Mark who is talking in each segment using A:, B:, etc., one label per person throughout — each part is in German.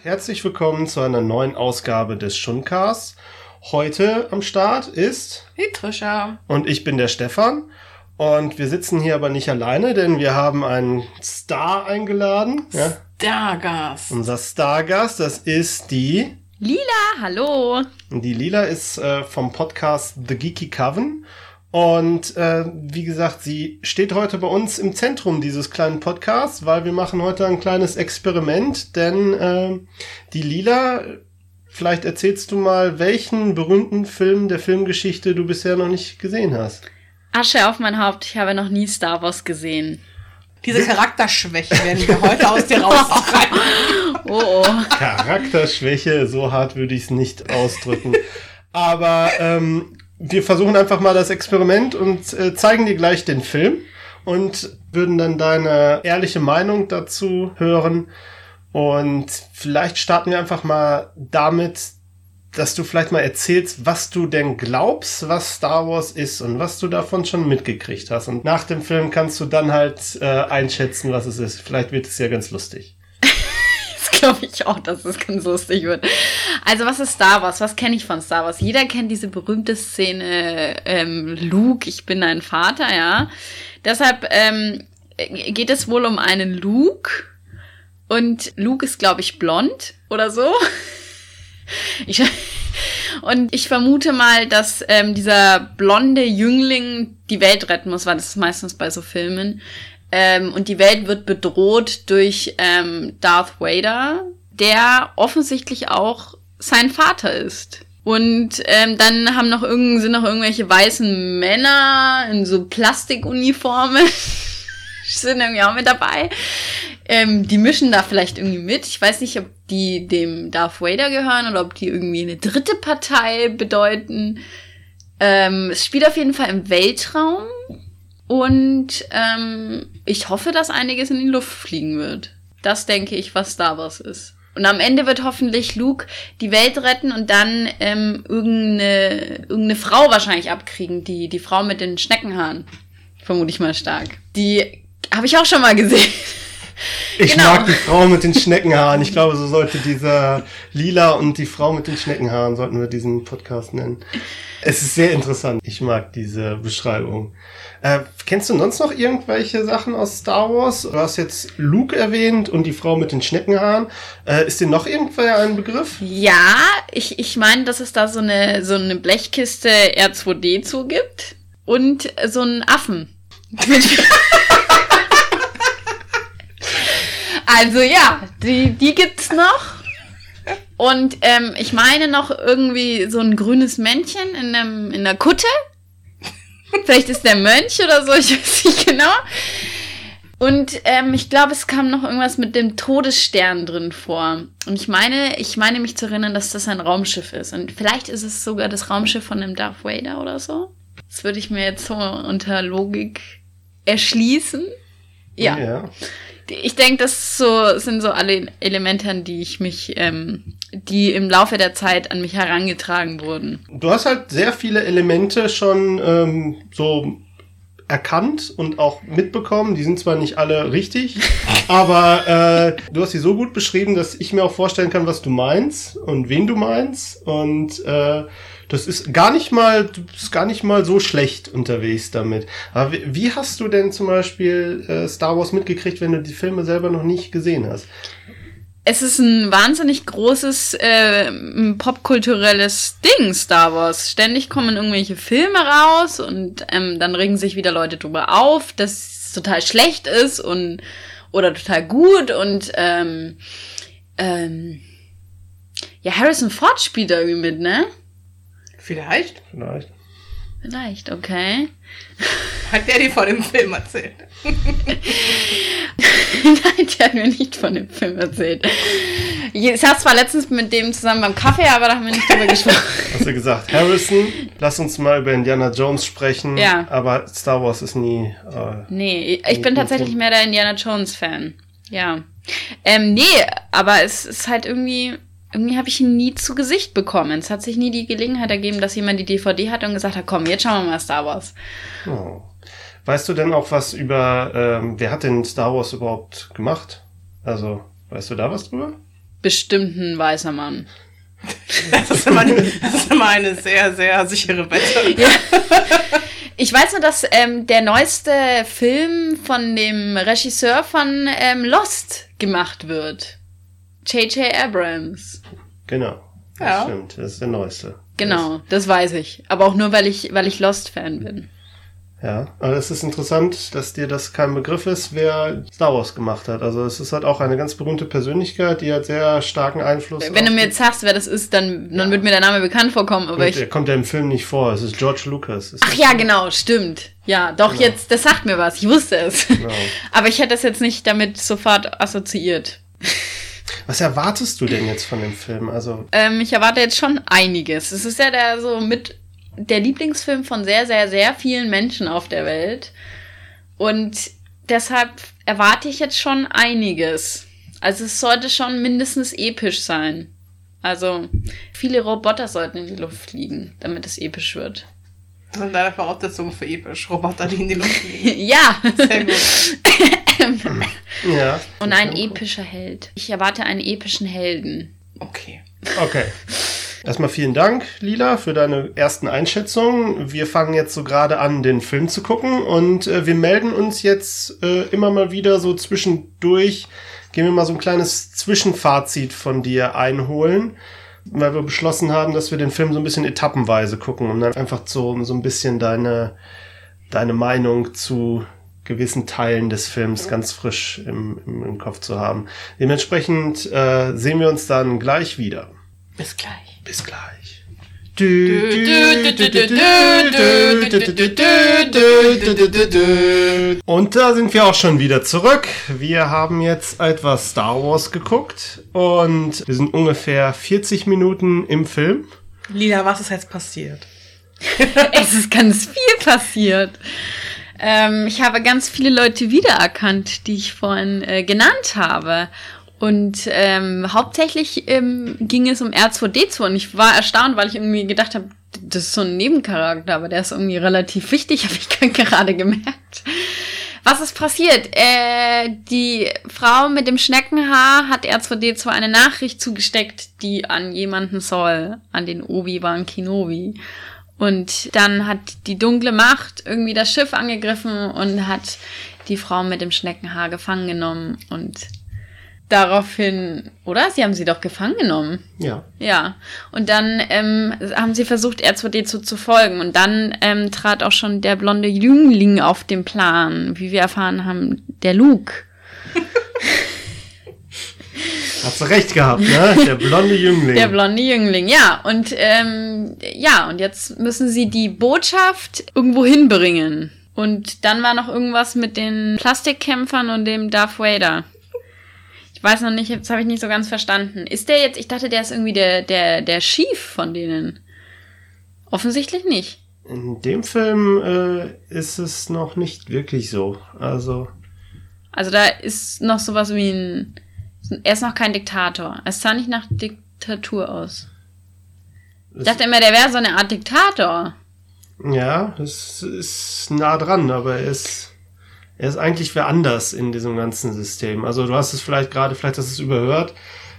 A: Herzlich willkommen zu einer neuen Ausgabe des Schundcasts. Heute am Start ist
B: die Trisha
A: und ich bin der Stefan. Und wir sitzen hier aber nicht alleine, denn wir haben einen Star eingeladen.
B: Ja? Stargast.
A: Unser Stargast, das ist die
C: Lila. Hallo.
A: Und die Lila ist äh, vom Podcast The Geeky Coven. Und äh, wie gesagt, sie steht heute bei uns im Zentrum dieses kleinen Podcasts, weil wir machen heute ein kleines Experiment, denn äh, die Lila, vielleicht erzählst du mal, welchen berühmten Film der Filmgeschichte du bisher noch nicht gesehen hast.
C: Asche auf mein Haupt, ich habe noch nie Star Wars gesehen.
B: Diese Charakterschwäche werden wir heute aus dir raustreiben.
A: oh, oh. Charakterschwäche, so hart würde ich es nicht ausdrücken. Aber ähm, wir versuchen einfach mal das Experiment und äh, zeigen dir gleich den Film und würden dann deine ehrliche Meinung dazu hören. Und vielleicht starten wir einfach mal damit, dass du vielleicht mal erzählst, was du denn glaubst, was Star Wars ist und was du davon schon mitgekriegt hast. Und nach dem Film kannst du dann halt äh, einschätzen, was es ist. Vielleicht wird es ja ganz lustig.
C: Glaube ich auch, dass es ganz lustig wird. Also was ist Star Wars? Was kenne ich von Star Wars? Jeder kennt diese berühmte Szene ähm, Luke, ich bin dein Vater, ja. Deshalb ähm, geht es wohl um einen Luke. Und Luke ist, glaube ich, blond oder so. Ich, und ich vermute mal, dass ähm, dieser blonde Jüngling die Welt retten muss, weil das ist meistens bei so Filmen. Ähm, und die Welt wird bedroht durch ähm, Darth Vader, der offensichtlich auch sein Vater ist. Und ähm, dann haben noch irgend, sind noch irgendwelche weißen Männer in so Plastikuniformen sind irgendwie auch mit dabei. Ähm, die mischen da vielleicht irgendwie mit. Ich weiß nicht, ob die dem Darth Vader gehören oder ob die irgendwie eine dritte Partei bedeuten. Ähm, es spielt auf jeden Fall im Weltraum. Und ähm, ich hoffe, dass einiges in die Luft fliegen wird. Das denke ich, was Star Wars ist. Und am Ende wird hoffentlich Luke die Welt retten und dann ähm, irgendeine, irgendeine Frau wahrscheinlich abkriegen. Die, die Frau mit den Schneckenhaaren. Vermute ich mal stark. Die habe ich auch schon mal gesehen.
A: Ich genau. mag die Frau mit den Schneckenhaaren. Ich glaube, so sollte dieser Lila und die Frau mit den Schneckenhaaren sollten wir diesen Podcast nennen. Es ist sehr interessant. Ich mag diese Beschreibung. Äh, kennst du sonst noch irgendwelche Sachen aus Star Wars? Du hast jetzt Luke erwähnt und die Frau mit den Schneckenhaaren. Äh, ist dir noch irgendwer ein Begriff?
C: Ja, ich, ich meine, dass es da so eine, so eine Blechkiste R2D2 gibt und so einen Affen. Also ja, die, die gibt's noch. Und ähm, ich meine noch irgendwie so ein grünes Männchen in, einem, in der Kutte. Vielleicht ist der Mönch oder so, ich weiß nicht genau. Und ähm, ich glaube, es kam noch irgendwas mit dem Todesstern drin vor. Und ich meine, ich meine mich zu erinnern, dass das ein Raumschiff ist. Und vielleicht ist es sogar das Raumschiff von dem Darth Vader oder so. Das würde ich mir jetzt so unter Logik erschließen. Ja. ja ich denke, das so, sind so alle Elemente, an die ich mich, ähm, die im Laufe der Zeit an mich herangetragen wurden.
A: Du hast halt sehr viele Elemente schon ähm, so erkannt und auch mitbekommen. Die sind zwar nicht alle richtig, aber äh, du hast sie so gut beschrieben, dass ich mir auch vorstellen kann, was du meinst und wen du meinst. Und äh, das ist gar nicht mal, du bist gar nicht mal so schlecht unterwegs damit. Aber wie, wie hast du denn zum Beispiel äh, Star Wars mitgekriegt, wenn du die Filme selber noch nicht gesehen hast?
C: Es ist ein wahnsinnig großes äh, popkulturelles Ding, Star Wars. Ständig kommen irgendwelche Filme raus und ähm, dann regen sich wieder Leute drüber auf, dass es total schlecht ist und oder total gut und ähm, ähm, ja, Harrison Ford spielt da irgendwie mit, ne?
B: Vielleicht.
A: Vielleicht.
C: Vielleicht, okay.
B: Hat der dir von dem Film erzählt?
C: Nein, der hat mir nicht von dem Film erzählt. Ich saß zwar letztens mit dem zusammen beim Kaffee, aber da haben wir nicht drüber gesprochen.
A: Hast du gesagt, Harrison, lass uns mal über Indiana Jones sprechen. Ja. Aber Star Wars ist nie.
C: Äh, nee, ich bin tatsächlich mehr der Indiana Jones-Fan. Ja. Ähm, nee, aber es ist halt irgendwie irgendwie habe ich ihn nie zu Gesicht bekommen. Es hat sich nie die Gelegenheit ergeben, dass jemand die DVD hat und gesagt hat, komm, jetzt schauen wir mal Star Wars.
A: Oh. Weißt du denn auch was über, ähm, wer hat denn Star Wars überhaupt gemacht? Also, weißt du da was drüber?
C: Bestimmt ein weißer Mann.
B: Das ist, immer, das ist immer eine sehr, sehr sichere Wette.
C: Ja. Ich weiß nur, dass ähm, der neueste Film von dem Regisseur von ähm, Lost gemacht wird. J.J. Abrams.
A: Genau. Das
B: Ja.
A: stimmt. Das ist der neueste.
C: Genau, das weiß ich. Aber auch nur, weil ich, weil ich Lost-Fan bin.
A: Ja, aber es ist interessant, dass dir das kein Begriff ist, wer Star Wars gemacht hat. Also es ist halt auch eine ganz berühmte Persönlichkeit, die hat sehr starken Einfluss.
C: Wenn du mir jetzt sagst, wer das ist, dann, dann wird mir der Name bekannt vorkommen. Aber ich.
A: er kommt ja im Film nicht vor. Es ist George Lucas.
C: Ach ja, genau, stimmt. Ja, doch
A: Genau.
C: jetzt, das sagt mir was. Ich wusste es.
A: Genau.
C: Aber ich hätte es jetzt nicht damit sofort assoziiert.
A: Was erwartest du denn jetzt von dem Film? Also
C: Ähm, ich erwarte jetzt schon einiges. Es ist ja der so mit der Lieblingsfilm von sehr, sehr, sehr vielen Menschen auf der Welt. Und deshalb erwarte ich jetzt schon einiges. Also es sollte schon mindestens episch sein. Also viele Roboter sollten in die Luft fliegen, damit es episch wird.
B: Das sind deine Voraussetzungen für episch. Roboter, die in die Luft fliegen.
C: ja.
B: Sehr gut.
A: ja.
C: Und ein epischer Held. Ich erwarte einen epischen Helden.
B: Okay.
A: Okay. Erstmal vielen Dank, Lila, für deine ersten Einschätzungen. Wir fangen jetzt so gerade an, den Film zu gucken und äh, wir melden uns jetzt äh, immer mal wieder so zwischendurch. Gehen wir mal so ein kleines Zwischenfazit von dir einholen, weil wir beschlossen haben, dass wir den Film so ein bisschen etappenweise gucken, um dann einfach so, so ein bisschen deine, deine Meinung zu gewissen Teilen des Films ganz frisch im, im, im Kopf zu haben. Dementsprechend äh, sehen wir uns dann gleich wieder.
B: Bis gleich.
A: Bis gleich. Und da sind wir auch schon wieder zurück. Wir haben jetzt etwas Star Wars geguckt und wir sind ungefähr 40 Minuten im Film.
B: Lila, was ist jetzt passiert?
C: Es ist ganz viel passiert. Ähm, ich habe ganz viele Leute wiedererkannt, die ich vorhin äh, genannt habe. Und ähm, hauptsächlich ähm, ging es um R2D2 und ich war erstaunt, weil ich irgendwie gedacht habe, das ist so ein Nebencharakter, aber der ist irgendwie relativ wichtig, habe ich gerade gemerkt. Was ist passiert? Äh, die Frau mit dem Schneckenhaar hat R2D2 eine Nachricht zugesteckt, die an jemanden soll, an den Obi-Wan Kenobi. Und dann hat die dunkle Macht irgendwie das Schiff angegriffen und hat die Frau mit dem Schneckenhaar gefangen genommen und daraufhin, oder? Sie haben sie doch gefangen genommen.
A: Ja.
C: Ja, und dann ähm, haben sie versucht, R2D2 zu folgen. Und dann ähm, trat auch schon der blonde Jüngling auf den Plan, wie wir erfahren haben, der Luke.
A: Hast du recht gehabt, ne? Der blonde Jüngling.
C: Der blonde Jüngling, ja. Und ähm, ja, und jetzt müssen sie die Botschaft irgendwo hinbringen. Und dann war noch irgendwas mit den Plastikkämpfern und dem Darth Vader. Ich weiß noch nicht, das habe ich nicht so ganz verstanden. Ist der jetzt, ich dachte, der ist irgendwie der, der, der Chief von denen. Offensichtlich nicht.
A: In dem Film äh, ist es noch nicht wirklich so. Also,
C: Also da ist noch sowas wie ein. Er ist noch kein Diktator. Es sah nicht nach Diktatur aus. Ich dachte immer, der wäre so eine Art Diktator.
A: ja, es ist nah dran, aber er ist, er ist eigentlich wer anders in diesem ganzen System. Also du hast es vielleicht gerade, vielleicht hast du es überhört.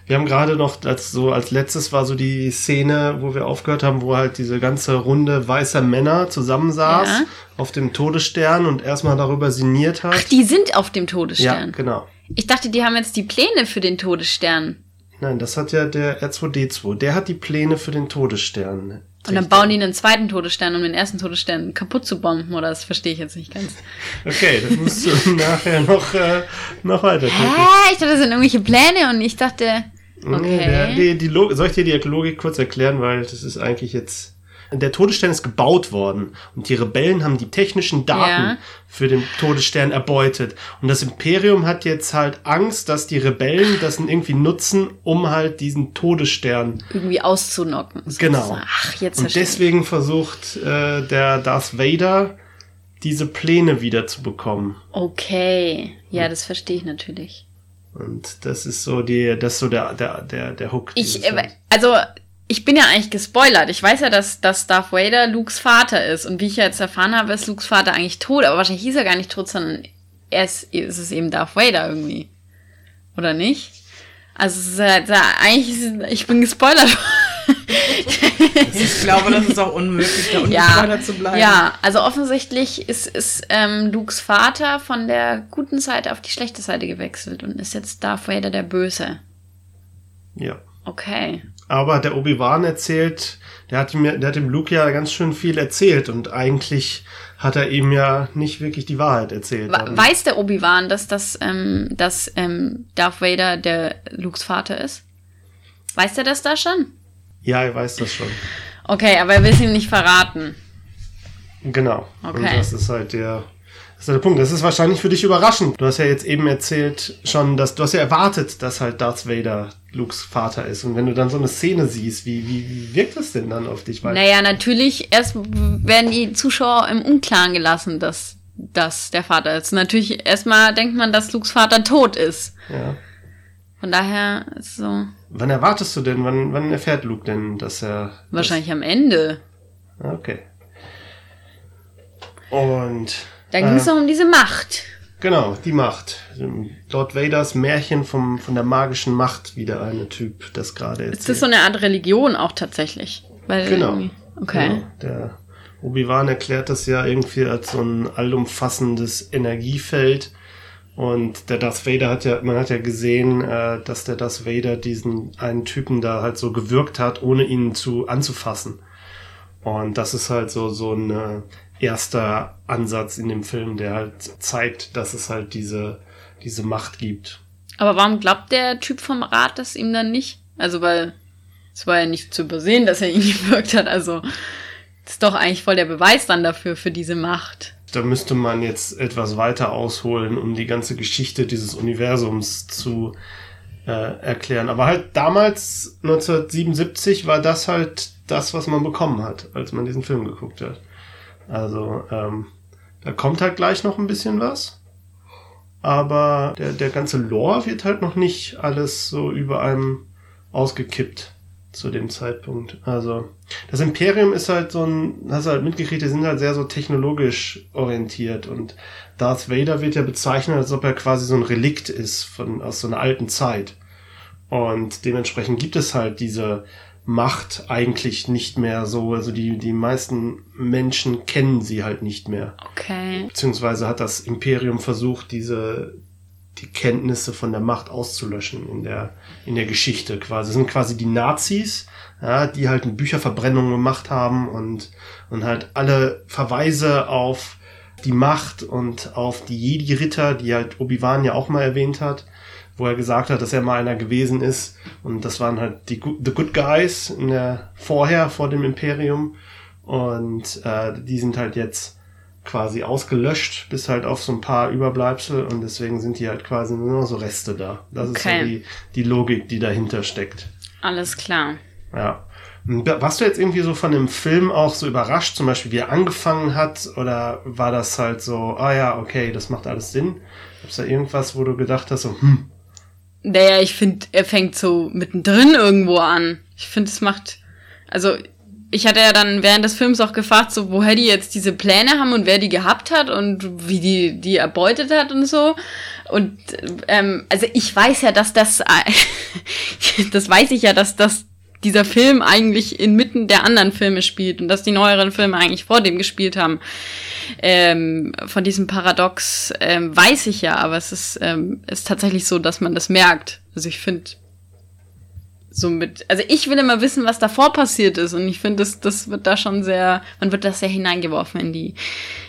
A: Wir haben gerade noch, als so als letztes war so die Szene, wo wir aufgehört haben, wo halt diese ganze Runde weißer Männer zusammensaß
C: Ja.
A: auf dem Todesstern und erstmal darüber sinniert hat.
C: Ach, die sind auf dem
A: ja,
C: Todesstern.
A: genau.
C: Ich dachte, die haben jetzt die Pläne für den Todesstern.
A: Nein, das hat ja der R2D2. Der hat die Pläne für den Todesstern.
C: Und dann bauen die einen zweiten Todesstern, um den ersten Todesstern kaputt zu bomben, oder das verstehe ich jetzt nicht ganz.
A: Okay, das musst du nachher noch, äh, noch weiter.
C: Hä? Ich dachte, das sind irgendwelche Pläne und ich dachte,
A: Nee, der,
C: okay.
A: die, die Log soll ich dir die Logik kurz erklären, weil das ist eigentlich jetzt. Der Todesstern ist gebaut worden und die Rebellen haben die technischen Daten
C: Ja.
A: für den Todesstern erbeutet. Und das Imperium hat jetzt halt Angst, dass die Rebellen das irgendwie nutzen, um halt diesen Todesstern.
C: Irgendwie auszunocken.
A: Genau.
C: sozusagen. Ach, jetzt
A: Und deswegen versucht äh, der Darth Vader, diese Pläne wieder zu bekommen.
C: Okay. Ja, das verstehe ich natürlich.
A: Und das ist so die, das ist so der, der, der, der Hook.
C: Ich, äh, also, ich bin ja eigentlich gespoilert. Ich weiß ja, dass, dass Darth Vader Lukes Vater ist. Und wie ich ja jetzt erfahren habe, ist Lukes Vater eigentlich tot. Aber wahrscheinlich hieß er gar nicht tot, sondern er ist, ist es eben Darth Vader irgendwie. Oder nicht? Also es ist halt, eigentlich, ist, ich bin gespoilert.
B: ich glaube, das ist auch unmöglich, da ungespoilert ja, zu bleiben.
C: Ja, also offensichtlich ist, ist ähm, Lukes Vater von der guten Seite auf die schlechte Seite gewechselt und ist jetzt Darth Vader der Böse.
A: Ja.
C: Okay.
A: Aber der Obi-Wan erzählt, der hat, ihm, der hat dem Luke ja ganz schön viel erzählt und eigentlich hat er ihm ja nicht wirklich die Wahrheit erzählt.
C: Weiß der Obi-Wan, dass, das, ähm, dass ähm, Darth Vader der Lukes Vater ist? Weiß er das da schon?
A: Ja, er weiß das schon.
C: Okay, aber er will es ihm nicht verraten.
A: Genau. Okay. Und das ist halt der das ist der Punkt. Das ist wahrscheinlich für dich überraschend. Du hast ja jetzt eben erzählt schon, dass du hast ja erwartet, dass halt Darth Vader Lukes Vater ist. Und wenn du dann so eine Szene siehst, wie, wie, wie wirkt das denn dann auf dich?
C: Weil naja, natürlich, erst werden die Zuschauer im Unklaren gelassen, dass das der Vater ist. Natürlich, erstmal denkt man, dass Lukes Vater tot ist.
A: Ja.
C: Von daher ist so.
A: Wann erwartest du denn, wann, wann erfährt Luke denn, dass er.
C: Wahrscheinlich das am Ende.
A: Okay. Und
C: da ging es äh, um diese Macht.
A: Genau, die Macht. Lord Vaders Märchen vom, von der magischen Macht, wie der eine Typ das gerade erzählt.
C: Ist das so eine Art Religion auch tatsächlich?
A: Weil genau.
C: Okay.
A: Genau. Der Obi-Wan erklärt das ja irgendwie als so ein allumfassendes Energiefeld. Und der Darth Vader hat ja, man hat ja gesehen, äh, dass der Darth Vader diesen einen Typen da halt so gewirkt hat, ohne ihn zu anzufassen. Und das ist halt so, so eine erster Ansatz in dem Film, der halt zeigt, dass es halt diese, diese Macht gibt.
C: Aber warum glaubt der Typ vom Rat das ihm dann nicht? Also, weil es war ja nicht zu übersehen, dass er ihn gewirkt hat. Also, das ist doch eigentlich voll der Beweis dann dafür, für diese Macht.
A: Da müsste man jetzt etwas weiter ausholen, um die ganze Geschichte dieses Universums zu äh, erklären. Aber halt damals, 1977, war das halt das, was man bekommen hat, als man diesen Film geguckt hat. Also ähm, da kommt halt gleich noch ein bisschen was. Aber der, der ganze Lore wird halt noch nicht alles so über einem ausgekippt zu dem Zeitpunkt. Also das Imperium ist halt so ein, hast du halt mitgekriegt, die sind halt sehr so technologisch orientiert und Darth Vader wird ja bezeichnet, als ob er quasi so ein Relikt ist von aus so einer alten Zeit. Und dementsprechend gibt es halt diese Macht eigentlich nicht mehr so. Also die, die meisten Menschen kennen sie halt nicht mehr.
C: Okay.
A: Beziehungsweise hat das Imperium versucht, diese, die Kenntnisse von der Macht auszulöschen in der, in der Geschichte quasi. Das sind quasi die Nazis, ja, die halt eine Bücherverbrennung gemacht haben und, und halt alle Verweise auf die Macht und auf die Jedi-Ritter, die halt Obi-Wan ja auch mal erwähnt hat, wo er gesagt hat, dass er mal einer gewesen ist. Und das waren halt die The Good Guys in der, vorher, vor dem Imperium. Und äh, die sind halt jetzt quasi ausgelöscht, bis halt auf so ein paar Überbleibsel und deswegen sind die halt quasi nur noch so Reste da. Das okay. ist so die, die Logik, die dahinter steckt.
C: Alles klar.
A: Ja. Warst du jetzt irgendwie so von dem Film auch so überrascht, zum Beispiel wie er angefangen hat, oder war das halt so, ah ja, okay, das macht alles Sinn? Gab da irgendwas, wo du gedacht hast, so, hm,
C: naja, ich finde, er fängt so mittendrin irgendwo an. Ich finde, es macht. Also, ich hatte ja dann während des Films auch gefragt, so woher die jetzt diese Pläne haben und wer die gehabt hat und wie die die erbeutet hat und so. Und ähm, also ich weiß ja, dass das, das weiß ich ja, dass das dieser Film eigentlich inmitten der anderen Filme spielt und dass die neueren Filme eigentlich vor dem gespielt haben. Ähm, von diesem Paradox ähm, weiß ich ja, aber es ist, ähm, ist tatsächlich so, dass man das merkt. Also ich finde, so mit, also ich will immer wissen, was davor passiert ist und ich finde, das, das wird da schon sehr, man wird da sehr hineingeworfen in die,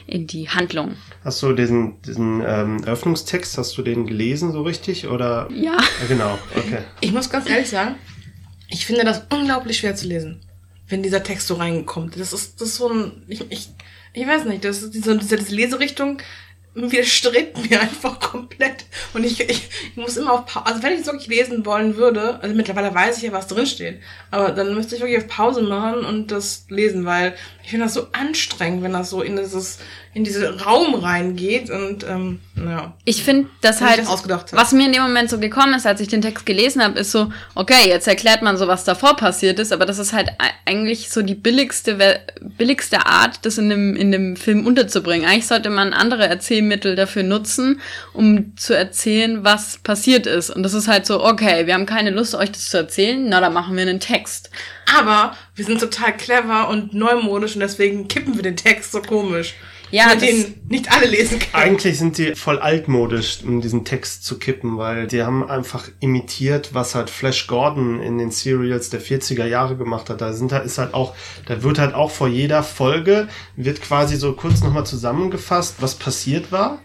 C: in die Handlung.
A: Hast du diesen, diesen ähm, Öffnungstext, hast du den gelesen so richtig oder?
C: Ja.
A: ja. Genau, okay.
B: Ich muss ganz ehrlich sagen, ich finde das unglaublich schwer zu lesen, wenn dieser Text so reinkommt. Das ist, das ist so ein, ich, ich, ich weiß nicht, das ist diese, diese Leserichtung widerstrebt mir einfach komplett. Und ich, ich, ich muss immer auf Pause, also wenn ich es wirklich lesen wollen würde, also mittlerweile weiß ich ja, was drin steht, aber dann müsste ich wirklich auf Pause machen und das lesen, weil ich finde das so anstrengend, wenn das so in dieses in diesen Raum reingeht und ähm, ja.
C: Ich finde, das halt,
B: das
C: was mir in dem Moment so gekommen ist, als ich den Text gelesen habe, ist so, okay, jetzt erklärt man so, was davor passiert ist, aber das ist halt ei- eigentlich so die billigste, billigste Art, das in dem, in dem Film unterzubringen. Eigentlich sollte man andere Erzählmittel dafür nutzen, um zu erzählen, was passiert ist. Und das ist halt so, okay, wir haben keine Lust, euch das zu erzählen, na, dann machen wir einen Text.
B: Aber wir sind total clever und neumodisch und deswegen kippen wir den Text so komisch.
C: Ja,
B: mit
C: das-
B: den nicht alle lesen können.
A: Eigentlich sind die voll altmodisch, um diesen Text zu kippen, weil die haben einfach imitiert, was halt Flash Gordon in den Serials der 40er Jahre gemacht hat. Da sind halt, ist halt auch, da wird halt auch vor jeder Folge, wird quasi so kurz nochmal zusammengefasst, was passiert war.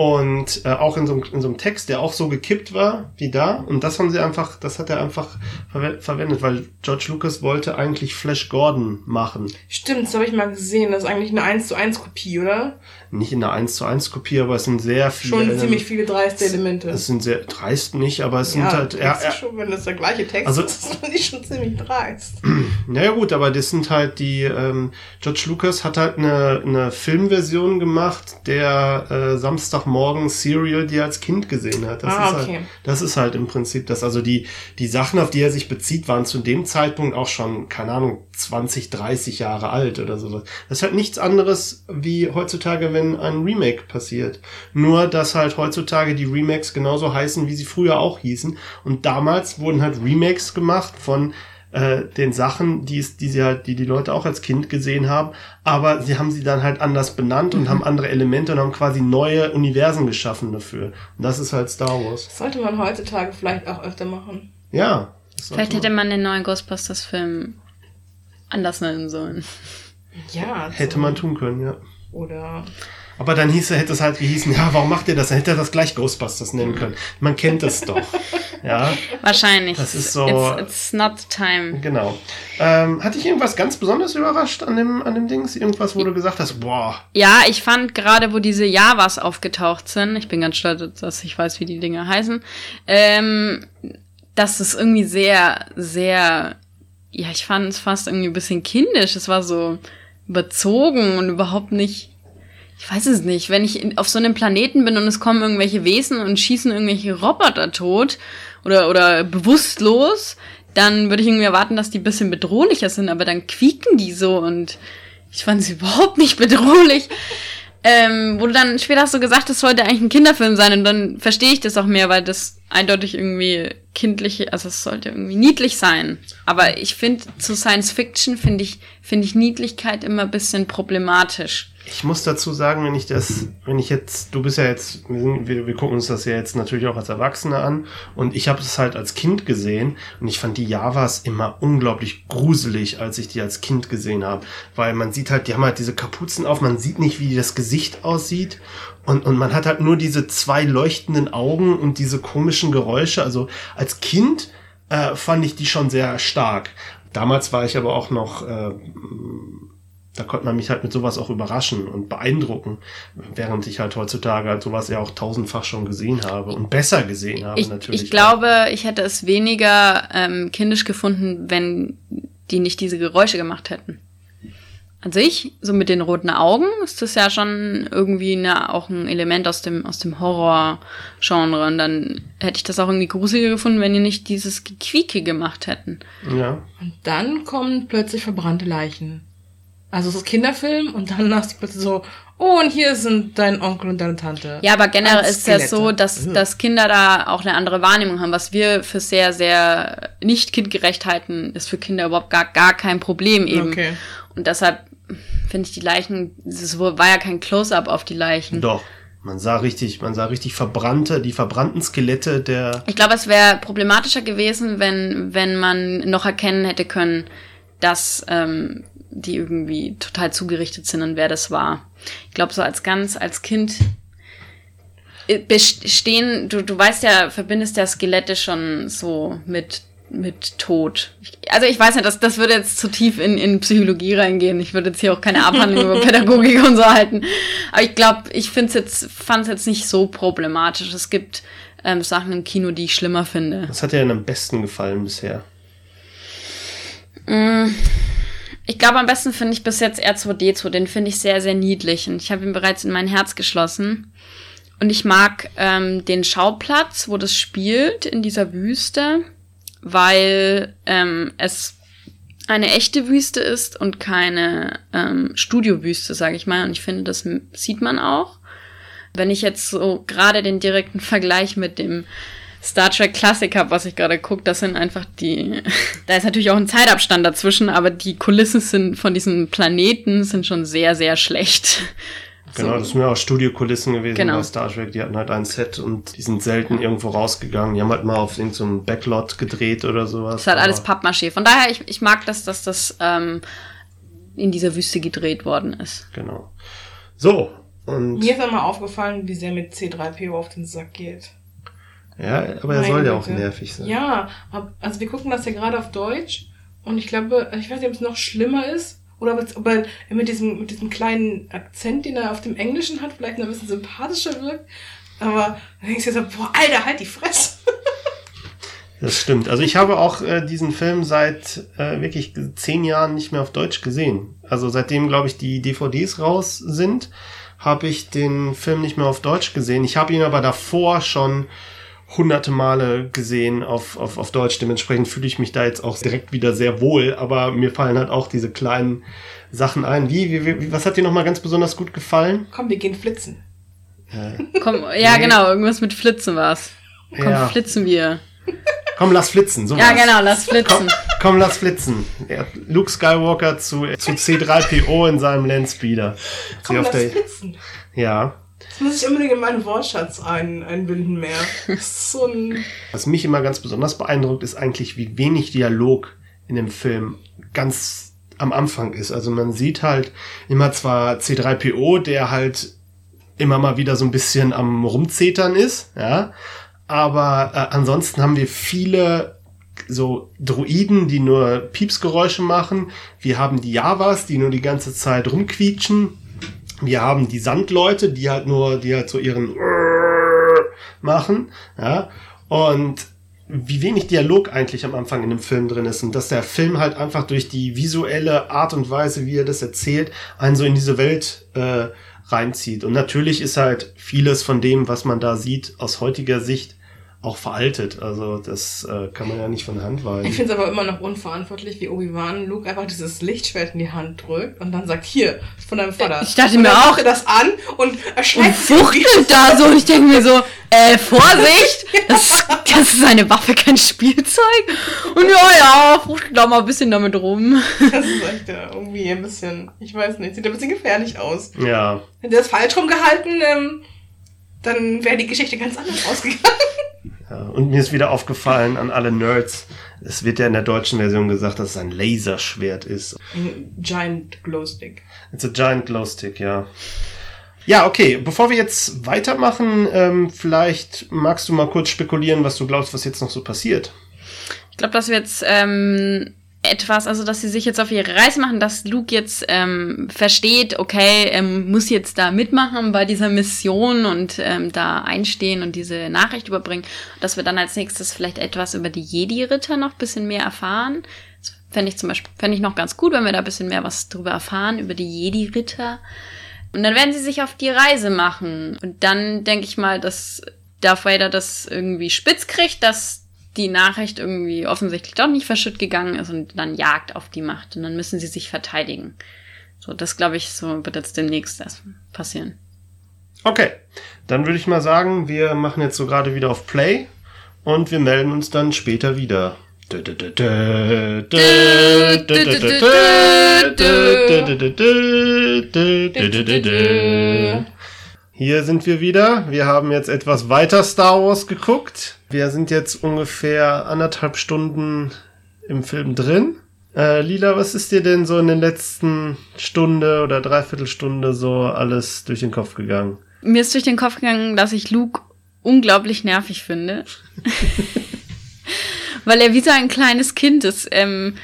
A: Und äh, auch in so, einem, in so einem Text, der auch so gekippt war wie da. Und das haben sie einfach, das hat er einfach verwe verwendet, weil George Lucas wollte eigentlich Flash Gordon machen.
B: Stimmt, das habe ich mal gesehen. Das ist eigentlich eine 1 zu 1 Kopie, oder?
A: Nicht in einer 1 zu 1 Kopie, aber es sind sehr viele.
B: Schon
A: Ele-
B: ziemlich viele dreiste Elemente.
A: Es sind sehr dreist nicht, aber es sind
B: ja,
A: halt. Ja,
B: das
A: ja,
B: schon, wenn das der gleiche Text
A: Also-
B: ist, das finde ich schon ziemlich dreist.
A: naja gut, aber das sind halt die. Ähm, George Lucas hat halt eine, eine Filmversion gemacht, der äh, Samstagmorgen Serial, die er als Kind gesehen hat. Das,
B: Ah,
A: ist
B: okay.
A: halt, das ist halt im Prinzip das. Also die, die Sachen, auf die er sich bezieht, waren zu dem Zeitpunkt auch schon, keine Ahnung, 20, 30 Jahre alt oder sowas. Das ist halt nichts anderes wie heutzutage, wenn ein Remake passiert. Nur, dass halt heutzutage die Remakes genauso heißen, wie sie früher auch hießen. Und damals wurden halt Remakes gemacht von äh, den Sachen, die, es, die sie halt, die die Leute auch als Kind gesehen haben, aber sie haben sie dann halt anders benannt und haben andere Elemente und haben quasi neue Universen geschaffen dafür. Und das ist halt Star Wars.
B: Das sollte man heutzutage vielleicht auch öfter machen.
A: Ja.
C: Vielleicht
A: man-
C: hätte man den neuen Ghostbusters-Film anders nennen sollen.
B: Ja.
A: hätte
B: so.
A: man tun können, ja.
B: Oder.
A: Aber dann hieß er, hätte es halt gehießen, ja, warum macht ihr das? Dann hätte er das gleich Ghostbusters nennen können. Man kennt es doch. Ja,
C: Wahrscheinlich.
A: Das ist so-
C: It's, it's not time.
A: genau. Ähm, hat dich irgendwas ganz besonders überrascht an dem, an dem Dings? Irgendwas, wo du gesagt hast, boah,
C: Ja, ich fand gerade, wo diese Javas aufgetaucht sind, ich bin ganz stolz, dass ich weiß, wie die Dinge heißen, ähm, dass es irgendwie sehr, sehr, ja, ich fand es fast irgendwie ein bisschen kindisch. Es war so überzogen und überhaupt nicht, ich weiß es nicht, wenn ich auf so einem Planeten bin und es kommen irgendwelche Wesen und schießen irgendwelche Roboter tot oder, oder bewusstlos, dann würde ich irgendwie erwarten, dass die bisschen bedrohlicher sind, aber dann quieken die so und ich fand sie überhaupt nicht bedrohlich. Ähm, wo du dann später hast du gesagt, das sollte eigentlich ein Kinderfilm sein und dann verstehe ich das auch mehr, weil das eindeutig irgendwie kindliche, also es sollte irgendwie niedlich sein. Aber ich finde, zu Science Fiction finde ich, finde ich Niedlichkeit immer ein bisschen problematisch.
A: Ich muss dazu sagen, wenn ich das, wenn ich jetzt, du bist ja jetzt, wir, wir, wir gucken uns das ja jetzt natürlich auch als Erwachsene an und ich habe es halt als Kind gesehen und ich fand die Javas immer unglaublich gruselig, als ich die als Kind gesehen habe, weil man sieht halt, die haben halt diese Kapuzen auf, man sieht nicht, wie das Gesicht aussieht und, und man hat halt nur diese zwei leuchtenden Augen und diese komischen Geräusche. Also als Kind äh, fand ich die schon sehr stark. Damals war ich aber auch noch äh, da konnte man mich halt mit sowas auch überraschen und beeindrucken, während ich halt heutzutage halt sowas ja auch tausendfach schon gesehen habe und besser gesehen habe
C: Ich,
A: natürlich.
C: ich glaube, ich hätte es weniger ähm, kindisch gefunden, wenn die nicht diese Geräusche gemacht hätten. An sich, so mit den roten Augen, ist das ja schon irgendwie eine, auch ein Element aus dem, aus dem Horror-Genre. Und dann hätte ich das auch irgendwie gruseliger gefunden, wenn die nicht dieses Gequieke gemacht hätten.
A: Ja.
B: Und dann kommen plötzlich verbrannte Leichen. Also es ist Kinderfilm und dann hast du plötzlich so, oh, und hier sind dein Onkel und deine Tante.
C: Ja, aber generell ist es ja so, dass,
B: Mhm.
C: dass Kinder da auch eine andere Wahrnehmung haben. Was wir für sehr, sehr nicht kindgerecht halten, ist für Kinder überhaupt gar, gar kein Problem eben.
B: Okay.
C: Und deshalb finde ich die Leichen, es war ja kein Close-up auf die Leichen.
A: Doch. Man sah richtig, man sah richtig verbrannte, die verbrannten Skelette der.
C: Ich glaube, es wäre problematischer gewesen, wenn, wenn man noch erkennen hätte können, dass ähm, die irgendwie total zugerichtet sind und wer das war. Ich glaube, so als ganz, als Kind äh, bestehen, du, du weißt ja, verbindest ja Skelette schon so mit mit Tod. Also ich weiß nicht, das, das würde jetzt zu tief in, in Psychologie reingehen. Ich würde jetzt hier auch keine Abhandlung über Pädagogik und so halten. Aber ich glaube, ich finde es jetzt, fand es jetzt nicht so problematisch. Es gibt ähm, Sachen im Kino, die ich schlimmer finde.
A: Was hat dir denn am besten gefallen bisher?
C: Ich glaube, am besten finde ich bis jetzt R2D2. Den finde ich sehr, sehr niedlich. Und ich habe ihn bereits in mein Herz geschlossen. Und ich mag ähm, den Schauplatz, wo das spielt, in dieser Wüste, weil ähm, es eine echte Wüste ist und keine ähm, Studiowüste, sage ich mal. Und ich finde, das sieht man auch. Wenn ich jetzt so gerade den direkten Vergleich mit dem Star Trek Klassiker, was ich gerade gucke, das sind einfach die. da ist natürlich auch ein Zeitabstand dazwischen, aber die Kulissen sind von diesen Planeten sind schon sehr, sehr schlecht.
A: Genau, so. das sind ja auch Studiokulissen gewesen genau. bei Star Trek. Die hatten halt ein Set und die sind selten irgendwo rausgegangen. Die haben halt mal auf irgendeinem so Backlot gedreht oder sowas.
C: Das ist halt alles Pappmaché. Von daher, ich, ich mag das, dass das ähm, in dieser Wüste gedreht worden ist.
A: Genau. So, und.
B: Mir ist einmal aufgefallen, wie sehr mit C3PO auf den Sack geht.
A: Ja, aber er soll ja auch nervig sein.
B: Ja, also wir gucken das ja gerade auf Deutsch und ich glaube, ich weiß nicht, ob es noch schlimmer ist oder ob er mit diesem, mit diesem kleinen Akzent, den er auf dem Englischen hat, vielleicht noch ein bisschen sympathischer wirkt. Aber dann denkst du so, boah, Alter, halt die Fresse.
A: Das stimmt. Also ich habe auch äh, diesen Film seit äh, wirklich zehn Jahren nicht mehr auf Deutsch gesehen. Also seitdem, glaube ich, die DVDs raus sind, habe ich den Film nicht mehr auf Deutsch gesehen. Ich habe ihn aber davor schon hunderte Male gesehen auf, auf, auf Deutsch. Dementsprechend fühle ich mich da jetzt auch direkt wieder sehr wohl. Aber mir fallen halt auch diese kleinen Sachen ein. Wie, wie, wie was hat dir nochmal ganz besonders gut gefallen?
B: Komm, wir gehen flitzen.
C: Äh, Komm, ja, nee. genau, irgendwas mit Flitzen war's. Komm, ja. flitzen wir.
A: Komm, lass flitzen. So
C: ja, genau, lass flitzen.
A: Komm, komm lass flitzen. Ja, Luke Skywalker zu, zu C3PO in seinem Landspeeder.
B: Komm, lass flitzen.
A: Ja.
B: Das muss ich unbedingt in meinen Wortschatz ein, einbinden mehr. So ein
A: Was mich immer ganz besonders beeindruckt, ist eigentlich, wie wenig Dialog in dem Film ganz am Anfang ist. Also man sieht halt immer zwar C3PO, der halt immer mal wieder so ein bisschen am Rumzetern ist, ja, aber äh, ansonsten haben wir viele so Druiden, die nur Piepsgeräusche machen. Wir haben die Javas, die nur die ganze Zeit rumquietschen. Wir haben die Sandleute, die halt nur, die halt so ihren machen, ja. Und wie wenig Dialog eigentlich am Anfang in dem Film drin ist und dass der Film halt einfach durch die visuelle Art und Weise, wie er das erzählt, einen so in diese Welt äh, reinzieht. Und natürlich ist halt vieles von dem, was man da sieht, aus heutiger Sicht auch veraltet. Also das äh, kann man ja nicht von der Hand weisen.
B: Ich finde es aber immer noch unverantwortlich, wie Obi-Wan Luke einfach dieses Lichtschwert in die Hand drückt und dann sagt, hier, von deinem Vater.
C: Ich dachte mir auch.
B: das an und
C: erschreckt und fuchtelt da so und ich denke mir so, äh, Vorsicht! Das, das ist eine Waffe, kein Spielzeug. Und ja, ja, fuchtelt da mal ein bisschen damit rum.
B: Das ist echt ja, irgendwie ein bisschen, ich weiß nicht, sieht ein bisschen gefährlich aus.
A: Ja.
B: Hätte er das falsch rumgehalten, ähm, dann wäre die Geschichte ganz anders ausgegangen.
A: Ja, und mir ist wieder aufgefallen an alle Nerds, es wird ja in der deutschen Version gesagt, dass es ein Laserschwert ist.
B: Ein Giant Glowstick.
A: It's a Giant Glowstick, ja. Ja, okay. Bevor wir jetzt weitermachen, ähm, vielleicht magst du mal kurz spekulieren, was du glaubst, was jetzt noch so passiert.
C: Ich glaube, dass wir jetzt ähm, etwas, also dass sie sich jetzt auf ihre Reise machen, dass Luke jetzt ähm, versteht, okay, er muss jetzt da mitmachen bei dieser Mission und ähm, da einstehen und diese Nachricht überbringen, dass wir dann als nächstes vielleicht etwas über die Jedi-Ritter noch bisschen mehr erfahren. Das fände ich zum Beispiel, fände ich noch ganz gut, wenn wir da bisschen mehr was drüber erfahren, über die Jedi-Ritter. Und dann werden sie sich auf die Reise machen. Und dann denke ich mal, dass Darth Vader das irgendwie spitz kriegt, dass die Nachricht irgendwie offensichtlich doch nicht verschütt gegangen ist und dann Jagd auf die macht. Und dann müssen sie sich verteidigen. So, das glaube ich, so wird jetzt demnächst erst passieren.
A: Okay, dann würde ich mal sagen, wir machen jetzt so gerade wieder auf Play und wir melden uns dann später wieder. Hier sind wir wieder. Wir haben jetzt etwas weiter Star Wars geguckt. Wir sind jetzt ungefähr anderthalb Stunden im Film drin. Äh, Lila, was ist dir denn so in den letzten Stunde oder Dreiviertelstunde so alles durch den Kopf gegangen?
C: Mir ist durch den Kopf gegangen, dass ich Luke unglaublich nervig finde. Weil er wie so ein kleines Kind ist. Ähm,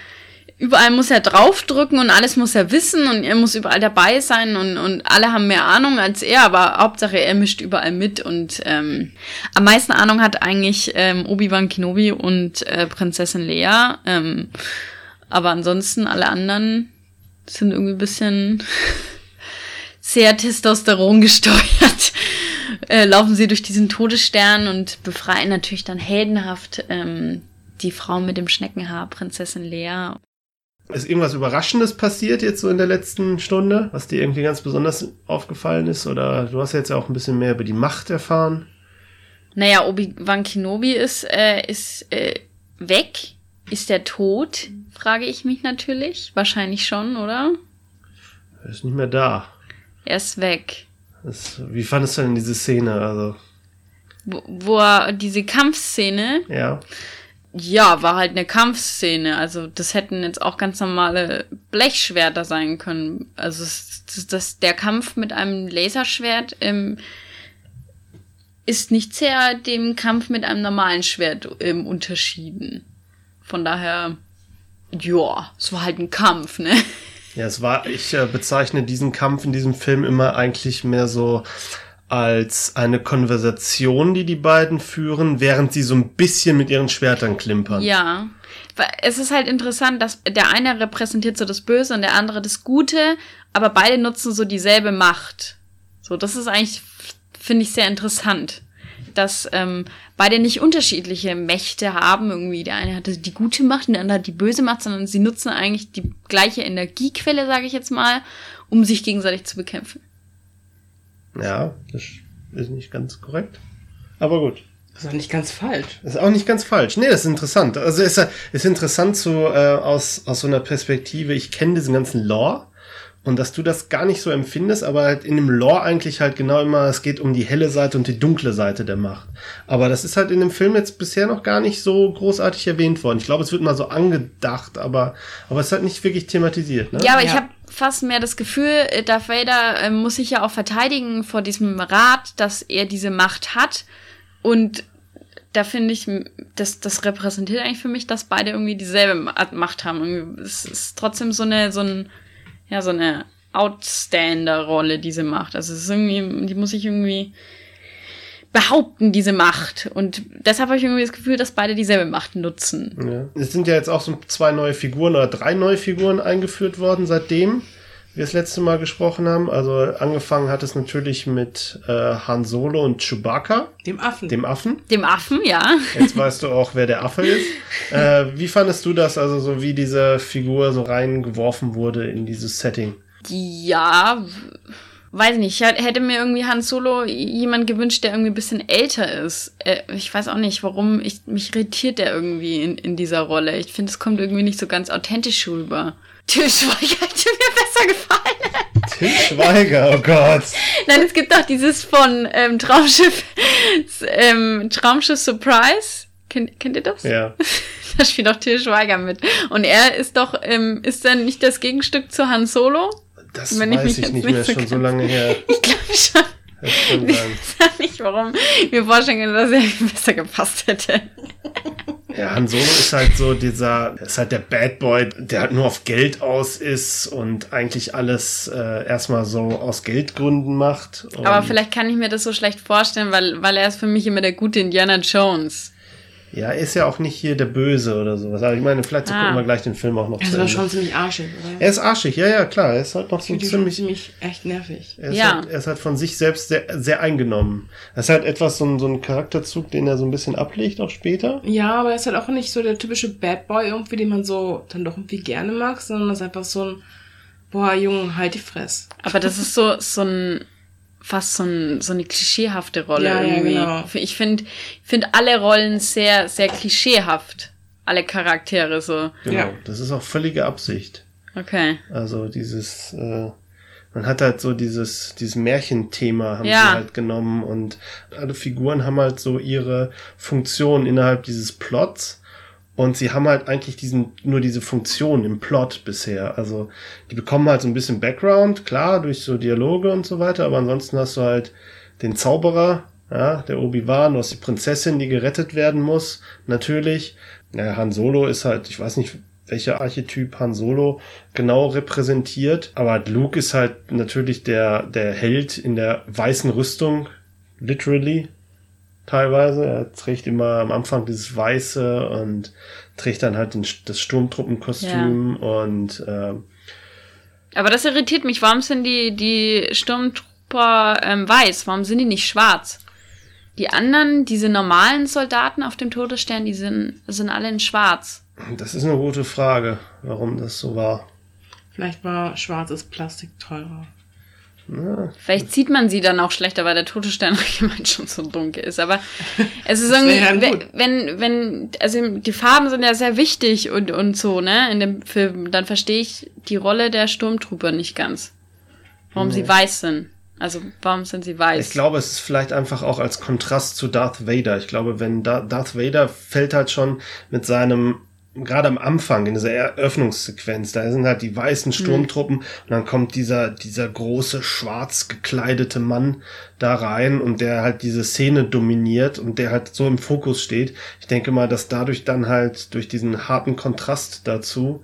C: überall muss er draufdrücken und alles muss er wissen und er muss überall dabei sein und, und alle haben mehr Ahnung als er, aber Hauptsache er mischt überall mit und ähm, am meisten Ahnung hat eigentlich ähm, Obi-Wan Kenobi und äh, Prinzessin Leia. Ähm, aber ansonsten alle anderen sind irgendwie bisschen sehr Testosteron gesteuert. Äh, laufen sie durch diesen Todesstern und befreien natürlich dann heldenhaft ähm, die Frau mit dem Schneckenhaar, Prinzessin Lea.
A: Ist irgendwas Überraschendes passiert jetzt so in der letzten Stunde, was dir irgendwie ganz besonders aufgefallen ist? Oder du hast jetzt ja auch ein bisschen mehr über die Macht erfahren.
C: Naja, Obi-Wan Kenobi ist, äh, ist äh, weg. Ist der tot? Frage ich mich natürlich. Wahrscheinlich schon, oder?
A: Er ist nicht mehr da.
C: Er ist weg.
A: Das, wie fandest du denn diese Szene? Also,
C: Wo, wo er diese Kampfszene,
A: ja.
C: Ja, war halt eine Kampfszene. Also das hätten jetzt auch ganz normale Blechschwerter sein können. Also das, das, der Kampf mit einem Laserschwert ähm, ist nicht sehr dem Kampf mit einem normalen Schwert ähm, unterschieden. Von daher, ja, es war halt ein Kampf, ne?
A: Ja, es war, ich äh, bezeichne diesen Kampf in diesem Film immer eigentlich mehr so als eine Konversation, die die beiden führen, während sie so ein bisschen mit ihren Schwertern klimpern.
C: Ja. Es ist halt interessant, dass der eine repräsentiert so das Böse und der andere das Gute, aber beide nutzen so dieselbe Macht. So, das ist eigentlich, finde ich, sehr interessant. Dass ähm, beide nicht unterschiedliche Mächte haben. Irgendwie der eine hatte die gute Macht und der andere hat die böse Macht, sondern sie nutzen eigentlich die gleiche Energiequelle, sage ich jetzt mal, um sich gegenseitig zu bekämpfen.
A: Ja, das ist nicht ganz korrekt. Aber gut.
B: Das ist auch nicht ganz falsch.
A: Das ist auch nicht ganz falsch. Nee, das ist interessant. Also ist, ist interessant so äh, aus, aus so einer Perspektive, ich kenne diesen ganzen Lore und dass du das gar nicht so empfindest, aber halt in dem Lore eigentlich halt genau immer, es geht um die helle Seite und die dunkle Seite der Macht. Aber das ist halt in dem Film jetzt bisher noch gar nicht so großartig erwähnt worden. Ich glaube, es wird mal so angedacht, aber, aber es ist halt nicht wirklich thematisiert. Ne?
C: Ja, aber ich
B: Ja.
C: habe fast mehr das Gefühl, äh, Darth Vader äh, muss sich ja auch verteidigen vor diesem Rat, dass er diese Macht hat. Und da finde ich, das, das repräsentiert eigentlich für mich, dass beide irgendwie dieselbe Ma- Macht haben. Irgendwie, Es ist trotzdem so eine, so ein, ja, so eine Outstander-Rolle, diese Macht. Also es ist irgendwie, die muss ich irgendwie behaupten, diese Macht. Und deshalb habe ich irgendwie das Gefühl, dass beide dieselbe Macht nutzen.
A: Ja. Es sind ja jetzt auch so zwei neue Figuren oder drei neue Figuren eingeführt worden, seitdem wir das letzte Mal gesprochen haben. Also angefangen hat es natürlich mit äh, Han Solo und Chewbacca,
B: Dem Affen.
A: dem Affen.
C: Dem Affen, ja.
A: Jetzt weißt du auch, wer der Affe ist. Äh, wie fandest du das, also so wie diese Figur so reingeworfen wurde in dieses Setting?
C: Ja, weiß nicht. Ich hätt- hätte mir irgendwie Han Solo jemand gewünscht, der irgendwie ein bisschen älter ist. Äh, ich weiß auch nicht, warum. Ich, mich irritiert der irgendwie in, in dieser Rolle. Ich finde, es kommt irgendwie nicht so ganz authentisch rüber. Til Schweiger hätte mir besser gefallen.
A: Till Schweiger, oh Gott.
C: Nein, es gibt doch dieses von ähm, Traumschiff, ähm, Traumschiff Surprise. Kennt, kennt ihr das?
A: Ja.
C: Da spielt auch Til Schweiger mit. Und er ist doch, ähm, ist dann nicht das Gegenstück zu Han Solo?
A: Das
C: Wenn ich
A: weiß ich
C: jetzt
A: nicht
C: nicht
A: mehr,
C: so
A: schon so lange her.
C: Ich glaube schon. Ich weiß nicht, warum mir vorstellen können, dass er besser gepasst hätte.
A: Ja, Han Solo ist halt so dieser, ist halt der Bad Boy, der halt nur auf Geld aus ist und eigentlich alles äh, erstmal so aus Geldgründen macht.
C: Aber vielleicht kann ich mir das so schlecht vorstellen, weil, weil er ist für mich immer der gute Indiana Jones.
A: Ja, er ist ja auch nicht hier der Böse oder sowas. Aber ich meine, vielleicht
C: Ah.
A: gucken wir gleich den Film auch noch
B: Das
A: zu
B: war
A: Ende.
B: schon ziemlich arschig, oder?
A: Er ist arschig, ja, ja, klar. Er ist halt noch
B: Ich
A: so ziemlich.
B: ziemlich echt nervig.
A: Er ist,
C: Ja.
A: halt, er ist halt von sich selbst sehr, sehr eingenommen. Das ist halt etwas, so ein, so ein Charakterzug, den er so ein bisschen ablegt, auch später.
B: Ja, aber er ist halt auch nicht so der typische Bad Boy irgendwie, den man so dann doch irgendwie gerne mag, sondern das ist einfach so ein, boah, Junge, halt die Fress.
C: Aber das ist so, so ein, fast so, ein, so eine klischeehafte Rolle
B: Ja, ja,
C: irgendwie.
B: genau.
C: Ich finde, ich finde alle Rollen sehr, sehr klischeehaft. Alle Charaktere so.
A: Genau.
B: Ja.
A: Das ist auch völlige Absicht.
C: Okay.
A: Also dieses, äh, man hat halt so dieses, dieses Märchenthema haben
C: Ja.
A: sie halt genommen und alle Figuren haben halt so ihre Funktion innerhalb dieses Plots und sie haben halt eigentlich diesen, nur diese Funktion im Plot bisher. Also die bekommen halt so ein bisschen Background, klar, durch so Dialoge und so weiter, aber ansonsten hast du halt den Zauberer, ja, der Obi-Wan, du hast die Prinzessin, die gerettet werden muss, natürlich. Ja, Han Solo ist halt, ich weiß nicht, welcher Archetyp Han Solo genau repräsentiert, aber Luke ist halt natürlich der, der Held in der weißen Rüstung, literally, teilweise. Er trägt immer am Anfang dieses Weiße und trägt dann halt den, das Sturmtruppenkostüm und ähm,
C: Aber das irritiert mich. Warum sind die, die Sturmtrooper ähm, weiß? Warum sind die nicht schwarz? Die anderen, diese normalen Soldaten auf dem Todesstern, die sind, sind alle in schwarz.
A: Das ist eine gute Frage, warum das so war.
B: Vielleicht war schwarzes Plastik teurer.
A: Ja,
C: Vielleicht sieht man sie dann auch schlechter, weil der Todesstern schon so dunkel ist. Aber es ist irgendwie, wenn, wenn, also die Farben sind ja sehr wichtig und, und so, ne, in dem Film, dann verstehe ich die Rolle der Sturmtrooper nicht ganz. Warum sie weiß sind. Also, warum sind sie weiß?
A: Ich glaube, es ist vielleicht einfach auch als Kontrast zu Darth Vader. Ich glaube, wenn Da- Darth Vader fällt halt schon mit seinem, gerade am Anfang, in dieser Eröffnungssequenz, da sind halt die weißen Sturmtruppen und dann kommt dieser, dieser große, schwarz gekleidete Mann da rein und der halt diese Szene dominiert und der halt so im Fokus steht. Ich denke mal, dass dadurch dann halt durch diesen harten Kontrast dazu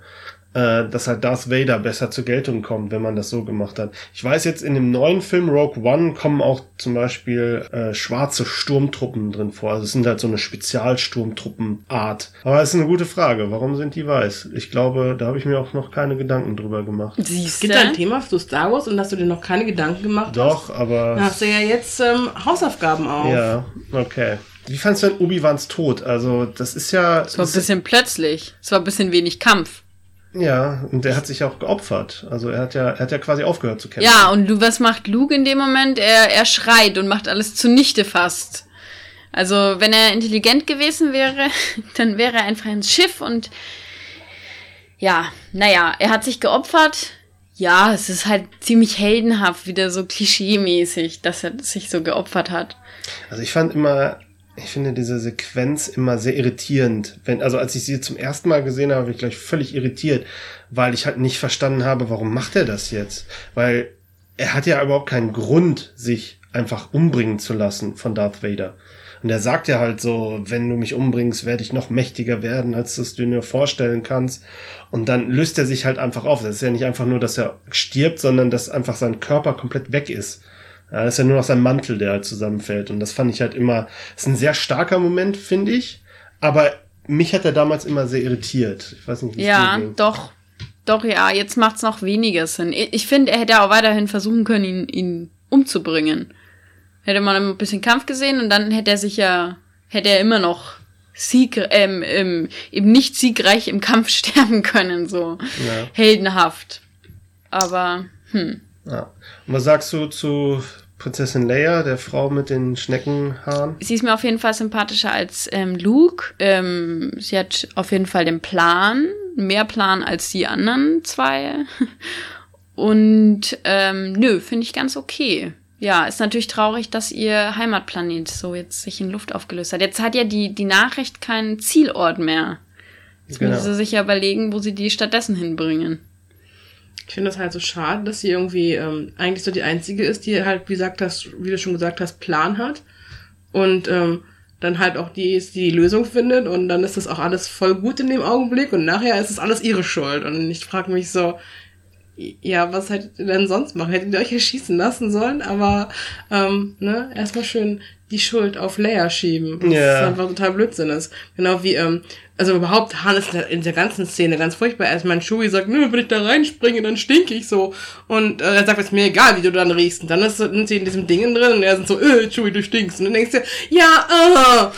A: äh, dass halt Darth Vader besser zur Geltung kommt, wenn man das so gemacht hat. Ich weiß jetzt, in dem neuen Film Rogue One kommen auch zum Beispiel äh, schwarze Sturmtruppen drin vor. Also es sind halt so eine Spezialsturmtruppenart. Aber es ist eine gute Frage. Warum sind die weiß? Ich glaube, da habe ich mir auch noch keine Gedanken drüber gemacht.
C: Siehst
B: Gibt da ein Thema zu Star Wars und dass du dir noch keine Gedanken gemacht hast?
A: Doch, aber...
B: Da hast du ja jetzt ähm, Hausaufgaben auf.
A: ja, okay. Wie fandst du denn Obi-Wans Tod? Also, das ist ja...
C: Es war ein bisschen plötzlich. Es war ein bisschen wenig Kampf.
A: Ja, und der hat sich auch geopfert. Also, er hat ja, er hat ja quasi aufgehört zu kämpfen.
C: Ja, und was macht Luke in dem Moment? Er, er schreit und macht alles zunichte fast. Also, wenn er intelligent gewesen wäre, dann wäre er einfach ins Schiff und ja, naja, er hat sich geopfert. Ja, es ist halt ziemlich heldenhaft, wieder so klischee-mäßig, dass er sich so geopfert hat.
A: Also ich fand immer, ich finde diese Sequenz immer sehr irritierend. Wenn, also als ich sie zum ersten Mal gesehen habe, war ich gleich völlig irritiert, weil ich halt nicht verstanden habe, warum macht er das jetzt? Weil er hat ja überhaupt keinen Grund, sich einfach umbringen zu lassen von Darth Vader. Und er sagt ja halt so, wenn du mich umbringst, werde ich noch mächtiger werden, als du es dir vorstellen kannst. Und dann löst er sich halt einfach auf. Das ist ja nicht einfach nur, dass er stirbt, sondern dass einfach sein Körper komplett weg ist. Ja, das ist ja nur noch sein Mantel, der halt zusammenfällt. Und das fand ich halt immer, das ist ein sehr starker Moment, finde ich. Aber mich hat er damals immer sehr irritiert. Ich weiß nicht, wie es
C: Ja, doch. Doch, ja, jetzt macht's noch weniger Sinn. Ich, ich finde, er hätte auch weiterhin versuchen können, ihn, ihn umzubringen. Hätte man ein bisschen Kampf gesehen und dann hätte er sich ja, hätte er immer noch Sieg, ähm, ähm, eben nicht siegreich im Kampf sterben können, so
A: Ja.
C: heldenhaft. Aber, hm.
A: Ja. Und was sagst du zu Prinzessin Leia, der Frau mit den Schneckenhaaren?
C: Sie ist mir auf jeden Fall sympathischer als ähm, Luke. Ähm, sie hat auf jeden Fall den Plan, mehr Plan als die anderen zwei. Und ähm, nö, finde ich ganz okay. Ja, ist natürlich traurig, dass ihr Heimatplanet so jetzt sich in Luft aufgelöst hat. Jetzt hat ja die, die Nachricht keinen Zielort mehr. Jetzt
A: Genau.
C: müssen sie sich ja überlegen, wo sie die stattdessen hinbringen.
B: Ich finde das halt so schade, dass sie irgendwie ähm, eigentlich so die einzige ist, die halt, wie gesagt hast, wie du schon gesagt hast, Plan hat und ähm, dann halt auch die die die Lösung findet und dann ist das auch alles voll gut in dem Augenblick und nachher ist es alles ihre Schuld und ich frage mich so, ja, was hättet ihr denn sonst machen? Hättet ihr euch erschießen lassen sollen, aber ähm, ne, erstmal schön die Schuld auf Leia schieben. Das
A: Ja.
B: ist einfach total Blödsinn ist. Genau wie, ähm, also überhaupt, Han ist in der- ganzen Szene ganz furchtbar. Erstmal Chewie sagt, nö, wenn ich da reinspringe, dann stinke ich so. Und äh, er sagt, es ist mir egal, wie du dann riechst. Und dann ist, sind sie in diesem Ding drin und er sind so, äh, Chewie, du stinkst. Und dann denkst du, ja,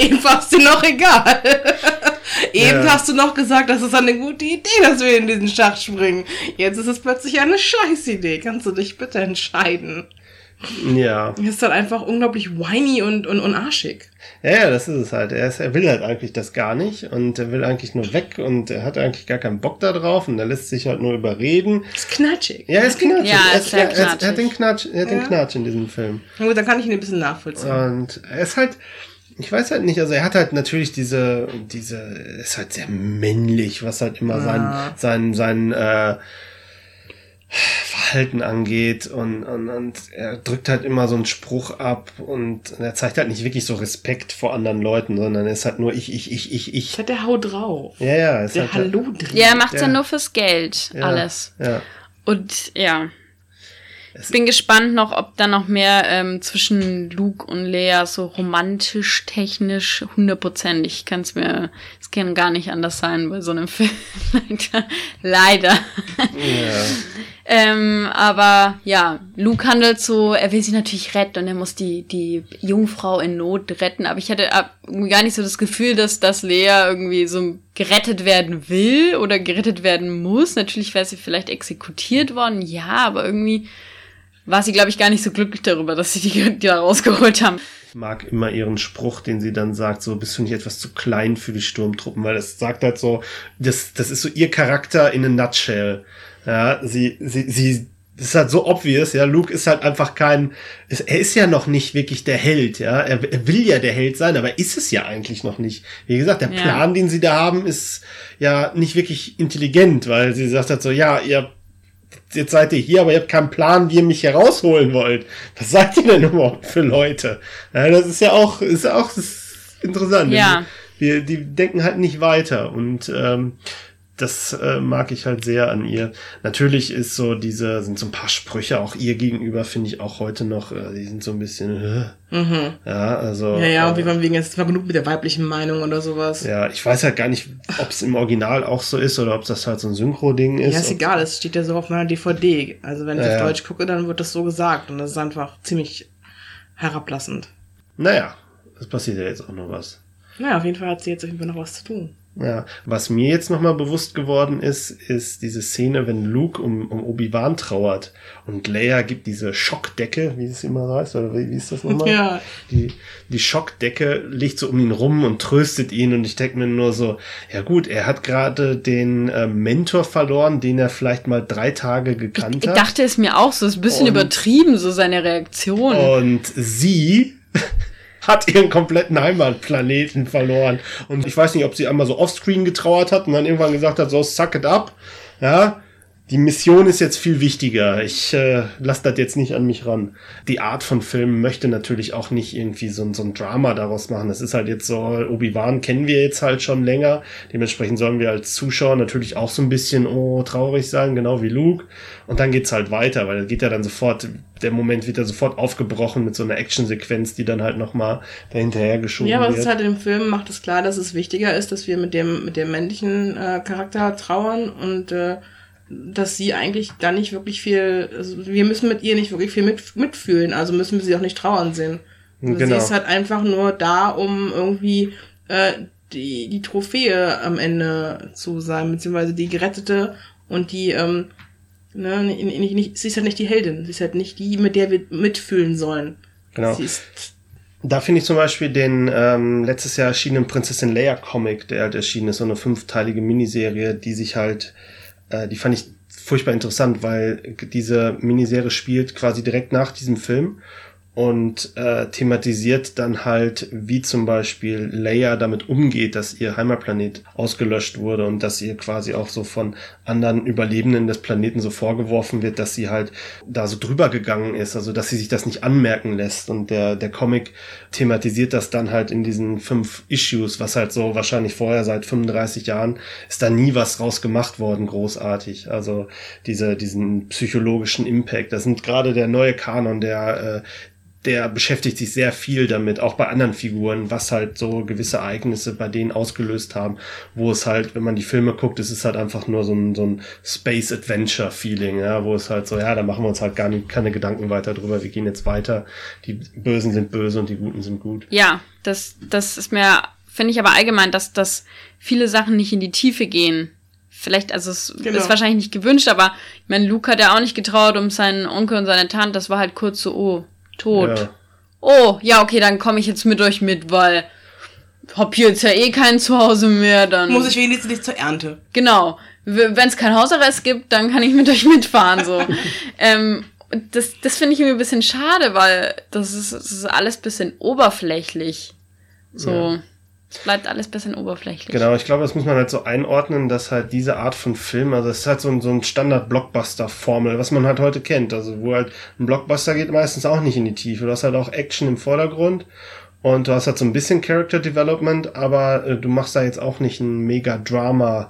B: äh, eben war es dir noch egal. Eben
A: Ja.
B: hast du noch gesagt, das ist eine gute Idee, dass wir in diesen Schacht springen. Jetzt ist es plötzlich eine Scheißidee. Kannst du dich bitte entscheiden?
A: Ja.
B: Ist dann einfach unglaublich whiny und, und, und arschig.
A: Ja, ja, das ist es halt. Er, ist, er will halt eigentlich das gar nicht und er will eigentlich nur weg und er hat eigentlich gar keinen Bock da drauf und er lässt sich halt nur überreden.
B: Ist knatschig.
A: Ja, er ist knatschig.
C: Ja,
A: er,
C: ist
A: er, er, er hat
C: knatschig.
A: den Knatsch, er hat den
B: Ja.
A: Knatsch in diesem Film.
B: Na gut, dann kann ich ihn ein bisschen nachvollziehen.
A: Und er ist halt, ich weiß halt nicht, also er hat halt natürlich diese, diese, er ist halt sehr männlich, was halt immer
B: Ja.
A: sein, sein, sein, äh, Verhalten angeht und, und, und er drückt halt immer so einen Spruch ab und er zeigt halt nicht wirklich so Respekt vor anderen Leuten, sondern er ist halt nur ich, ich, ich, ich, ich.
B: hat der Hau drauf.
A: Ja, ja, er ist
B: Der
A: halt,
B: Hallo drin.
C: Ja, er macht's ja,
A: Ja.
C: nur fürs Geld,
A: ja,
C: alles.
A: Ja.
C: Und ja, Ich bin gespannt noch, ob da noch mehr ähm, zwischen Luke und Leia so romantisch, technisch, hundertprozentig. Ich kann es mir, es kann gar nicht anders sein bei so einem Film. Leider. Ja. ähm, aber ja, Luke handelt so, er will sie natürlich retten und er muss die, die Jungfrau in Not retten. Aber ich hatte gar nicht so das Gefühl, dass, dass Leia irgendwie so gerettet werden will oder gerettet werden muss. Natürlich wäre sie vielleicht exekutiert worden, ja, aber irgendwie war sie, glaube ich, gar nicht so glücklich darüber, dass sie die, die da rausgeholt haben.
A: Ich mag immer ihren Spruch, den sie dann sagt, so bist du nicht etwas zu klein für die Sturmtruppen, weil das sagt halt so, das, das ist so ihr Charakter in a nutshell. Ja, sie, sie, sie, das ist halt so obvious, ja, Luke ist halt einfach kein, er ist ja noch nicht wirklich der Held, ja, er, er will ja der Held sein, aber ist es ja eigentlich noch nicht. Wie gesagt, der ja. Plan, den sie da haben, ist ja nicht wirklich intelligent, weil sie sagt halt so, ja, ihr jetzt seid ihr hier, aber ihr habt keinen Plan, wie ihr mich hier rausholen wollt. Was seid ihr denn überhaupt für Leute? Ja, das ist ja auch, ist ja auch ist interessant.
C: Ja.
A: Die, die denken halt nicht weiter und ähm, das äh, mag ich halt sehr an ihr. Natürlich ist so diese, sind so ein paar Sprüche auch ihr gegenüber, finde ich auch heute noch, äh, die sind so ein bisschen, äh, mhm. ja, also.
B: Ja, ja, und wie man wegen, jetzt war genug mit der weiblichen Meinung oder sowas.
A: Ja, ich weiß halt gar nicht, ob es im Original auch so ist oder ob das halt so ein Synchro-Ding ist.
B: Ja, ist egal, es steht ja so auf meiner DVD. Also wenn ich äh, auf Deutsch gucke, dann wird das so gesagt und das ist einfach ziemlich herablassend.
A: Naja, es passiert ja jetzt auch noch was.
B: Naja, auf jeden Fall hat sie jetzt auf jeden Fall noch was zu tun.
A: Ja, was mir jetzt nochmal bewusst geworden ist, ist diese Szene, wenn Luke um, um Obi-Wan trauert und Leia gibt diese Schockdecke, wie es immer heißt, oder wie, wie ist das nochmal?
B: Ja.
A: Die, die Schockdecke liegt so um ihn rum und tröstet ihn und ich denke mir nur so, ja gut, er hat gerade den äh, Mentor verloren, den er vielleicht mal drei Tage gekannt
C: ich,
A: hat.
C: Ich dachte es mir auch so, ist ein bisschen und, übertrieben, so seine Reaktion.
A: Und sie hat ihren kompletten Heimatplaneten verloren. Und ich weiß nicht, ob sie einmal so offscreen getrauert hat und dann irgendwann gesagt hat, so suck it up. Ja, die Mission ist jetzt viel wichtiger. Ich äh, lasse das jetzt nicht an mich ran. Die Art von Film möchte natürlich auch nicht irgendwie so, so ein Drama daraus machen. Das ist halt jetzt so, Obi-Wan kennen wir jetzt halt schon länger. Dementsprechend sollen wir als Zuschauer natürlich auch so ein bisschen, oh, traurig sein, genau wie Luke. Und dann geht's halt weiter, weil geht ja dann sofort, der Moment wird ja sofort aufgebrochen mit so einer Actionsequenz, die dann halt nochmal dahinterher geschoben wird. Ja, aber es
B: ist halt im Film macht es klar, dass es wichtiger ist, dass wir mit dem, mit dem männlichen äh, Charakter trauern und äh, dass sie eigentlich da nicht wirklich viel, also wir müssen mit ihr nicht wirklich viel mit, mitfühlen, also müssen wir sie auch nicht trauern sehen. Also genau. Sie ist halt einfach nur da, um irgendwie äh, die, die Trophäe am Ende zu sein, beziehungsweise die gerettete und die, ähm, ne, nicht, nicht, nicht, sie ist halt nicht die Heldin, sie ist halt nicht die, mit der wir mitfühlen sollen.
A: Genau.
B: Sie ist
A: da finde ich zum Beispiel den ähm, letztes Jahr erschienenen Prinzessin Leia Comic, der halt erschienen ist, so eine fünfteilige Miniserie, die sich halt äh, die fand ich furchtbar interessant, weil diese Miniserie spielt quasi direkt nach diesem Film und äh, thematisiert dann halt, wie zum Beispiel Leia damit umgeht, dass ihr Heimatplanet ausgelöscht wurde und dass ihr quasi auch so von anderen Überlebenden des Planeten so vorgeworfen wird, dass sie halt da so drüber gegangen ist, also dass sie sich das nicht anmerken lässt. Und der, der Comic thematisiert das dann halt in diesen fünf Issues, was halt so wahrscheinlich vorher seit 35 Jahren ist da nie was raus gemacht worden, großartig. Also diese, diesen psychologischen Impact. Das sind gerade der neue Kanon, der äh, der beschäftigt sich sehr viel damit, auch bei anderen Figuren, was halt so gewisse Ereignisse bei denen ausgelöst haben, wo es halt, wenn man die Filme guckt, es ist halt einfach nur so ein, so ein Space Adventure Feeling, ja, wo es halt so, ja, da machen wir uns halt gar nicht, keine Gedanken weiter drüber, wir gehen jetzt weiter, die Bösen sind böse und die Guten sind gut.
C: Ja, das, das ist mir, finde ich aber allgemein, dass, dass viele Sachen nicht in die Tiefe gehen. Vielleicht, also es genau. ist wahrscheinlich nicht gewünscht, aber ich meine, Luke hat ja auch nicht getraut um seinen Onkel und seine Tante, das war halt kurz so, oh, Tot. Ja. Oh, ja, okay, dann komme ich jetzt mit euch mit, weil hab hier jetzt ja eh kein Zuhause mehr, dann.
B: Muss ich wenigstens nicht zur Ernte.
C: Genau. Wenn es kein Hausarrest gibt, dann kann ich mit euch mitfahren, so. ähm, das das finde ich irgendwie ein bisschen schade, weil das ist, das ist alles bisschen oberflächlich. So. Ja. Es bleibt alles bisschen oberflächlich.
A: Genau, ich glaube, das muss man halt so einordnen, dass halt diese Art von Film, also es ist halt so ein, so ein Standard-Blockbuster-Formel, was man halt heute kennt. Also wo halt ein Blockbuster geht meistens auch nicht in die Tiefe. Du hast halt auch Action im Vordergrund und du hast halt so ein bisschen Character Development, aber äh, du machst da jetzt auch nicht ein mega Drama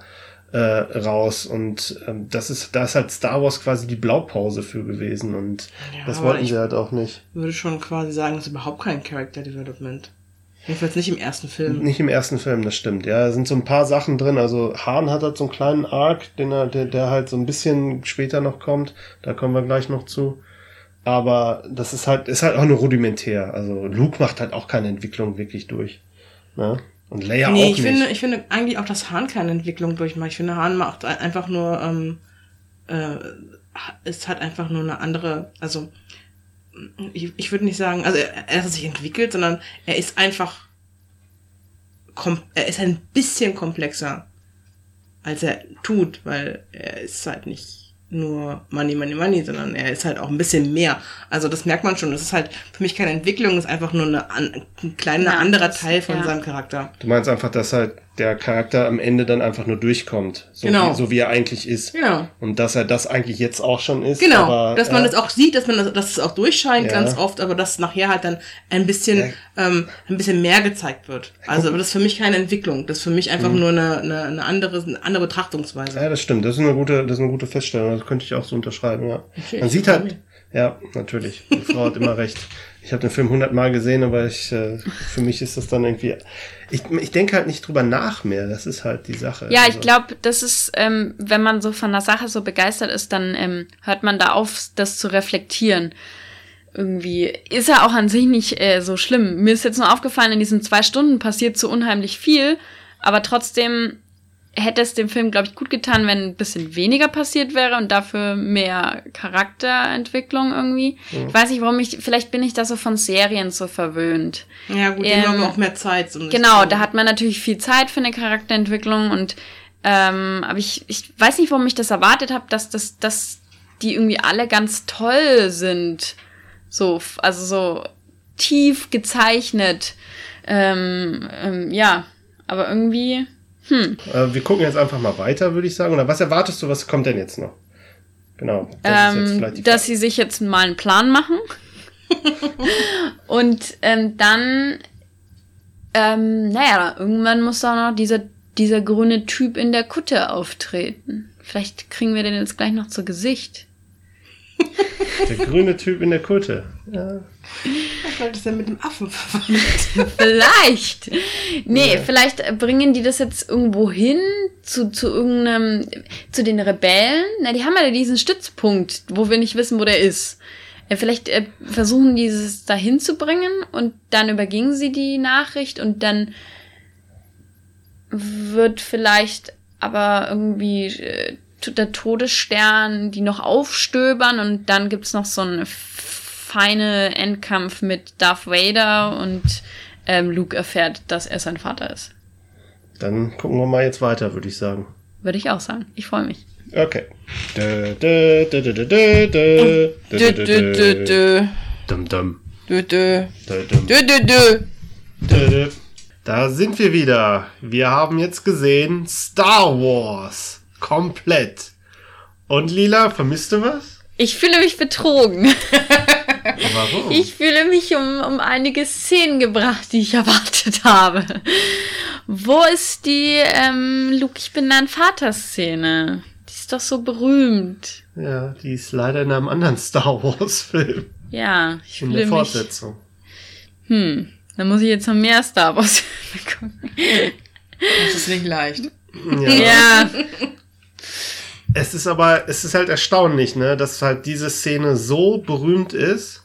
A: äh, raus. Und ähm, das ist, da ist halt Star Wars quasi die Blaupause für gewesen. Und
B: Ja,
A: das wollten
B: ich-
A: sie halt auch nicht.
B: würde schon quasi sagen, das ist überhaupt kein Character Development. Jedenfalls nicht im ersten Film.
A: Nicht im ersten Film, das stimmt. Ja, da sind so ein paar Sachen drin. Also Hahn hat halt so einen kleinen Arc, den er, der, der halt so ein bisschen später noch kommt. Da kommen wir gleich noch zu. Aber das ist halt, ist halt auch nur rudimentär. Also Luke macht halt auch keine Entwicklung wirklich durch. Ne? Und Leia
B: nee,
A: auch
B: ich
A: nicht.
B: finde, ich finde eigentlich auch, dass Hahn keine Entwicklung durchmacht. Ich finde, Hahn macht ein- einfach nur, ähm, äh, ist halt einfach nur eine andere, also ich, ich würde nicht sagen, also er, er hat sich entwickelt, sondern er ist einfach, kom er ist ein bisschen komplexer, als er tut, weil er ist halt nicht nur Money, Money, Money, sondern er ist halt auch ein bisschen mehr. Also das merkt man schon. Das ist halt für mich keine Entwicklung, das ist einfach nur eine, ein kleiner
C: Ja,
B: anderer Teil von
C: ja.
B: seinem Charakter.
A: Du meinst einfach, dass halt der Charakter am Ende dann einfach nur durchkommt. So,
B: Genau.
A: wie, so wie er eigentlich ist.
B: Genau.
A: Und dass er das eigentlich jetzt auch schon ist.
B: Genau,
A: aber,
B: dass man
A: ja,
B: das auch sieht, dass man das, dass es auch durchscheint
A: Ja.
B: ganz oft, aber dass nachher halt dann ein bisschen, ähm, ein bisschen mehr gezeigt wird. Also, aber das ist für mich keine Entwicklung. Das ist für mich einfach
A: Mhm.
B: nur eine, eine, eine andere, eine andere Betrachtungsweise.
A: Ja, das stimmt. Das ist eine gute, das ist eine gute Feststellung. Das könnte ich auch so unterschreiben, ja.
B: Okay,
A: Man sieht halt,
B: mich.
A: Ja, natürlich. Die Frau hat immer recht. Ich habe den Film hundertmal gesehen, aber ich, äh, für mich ist das dann irgendwie, ich, ich denke halt nicht drüber nach mehr. Das ist halt die Sache.
C: Ja, ich
A: Also,
C: glaube, das ist, ähm, wenn man so von der Sache so begeistert ist, dann ähm, hört man da auf, das zu reflektieren. Irgendwie ist ja auch an sich nicht äh, so schlimm. Mir ist jetzt nur aufgefallen, in diesen zwei Stunden passiert so unheimlich viel, aber trotzdem hätte es dem Film, glaube ich, gut getan, wenn ein bisschen weniger passiert wäre und dafür mehr Charakterentwicklung irgendwie. Ich weiß nicht, warum ich, vielleicht bin ich da so von Serien so verwöhnt.
B: Ja, gut, die
C: Ähm,
B: haben aber auch mehr Zeit. Um
C: Genau, da hat man natürlich viel Zeit für eine Charakterentwicklung und ähm, aber ich, ich weiß nicht, warum ich das erwartet habe, dass das, dass die irgendwie alle ganz toll sind. So, also so tief gezeichnet. Ähm, ähm, ja, aber irgendwie.
A: Äh, wir gucken jetzt einfach mal weiter, würde ich sagen. Oder was erwartest du, was kommt denn jetzt noch? Genau. Das ist jetzt
C: ähm, dass sie sich jetzt mal einen Plan machen. und ähm, dann, ähm, naja, irgendwann muss da noch dieser, dieser grüne Typ in der Kutte auftreten. Vielleicht kriegen wir den jetzt gleich noch zu Gesicht.
A: Der grüne Typ in der Kutte. Ja.
B: Vielleicht ist er mit dem Affen verwandt.
C: Vielleicht. Nee,
A: Ja.
C: vielleicht bringen die das jetzt irgendwo hin zu, zu irgendeinem, zu den Rebellen. Na, die haben ja diesen Stützpunkt, wo wir nicht wissen, wo der ist. Äh, Vielleicht äh, versuchen die es dahin zu bringen und dann übergingen sie die Nachricht und dann wird vielleicht aber irgendwie äh, der Todesstern die noch aufstöbern und dann gibt's noch so einen feine Endkampf mit Darth Vader und ähm, Luke erfährt, dass er sein Vater ist.
A: Dann gucken wir mal jetzt weiter, würde ich sagen.
C: Würde ich auch sagen. Ich freue mich.
A: Okay. Dö, dö, dö, dö, dö, dö, dö,
B: Dö, dö, dö, dö.
A: Dum, dum.
B: Dö, dö.
A: Dö, dum.
B: Dö, dö, dö.
A: Dö, dö. Da sind wir wieder. Wir haben jetzt gesehen Star Wars. Komplett. Und Lila, vermisst du was?
C: Ich fühle mich betrogen.
A: Warum?
C: Ich fühle mich um, um einige Szenen gebracht, die ich erwartet habe. Wo ist die ähm, Luke, ich bin dein Vater-Szene? Die ist doch so berühmt.
A: ja, die ist leider in einem anderen Star Wars-Film.
C: Ja, ich
A: In
C: fühle
A: der
C: mich.
A: Fortsetzung.
C: Hm, dann muss ich jetzt noch mehr Star Wars gucken.
B: Das ist nicht leicht.
A: Ja.
C: Ja,
A: Es ist aber, es ist halt erstaunlich, ne, dass halt diese Szene so berühmt ist,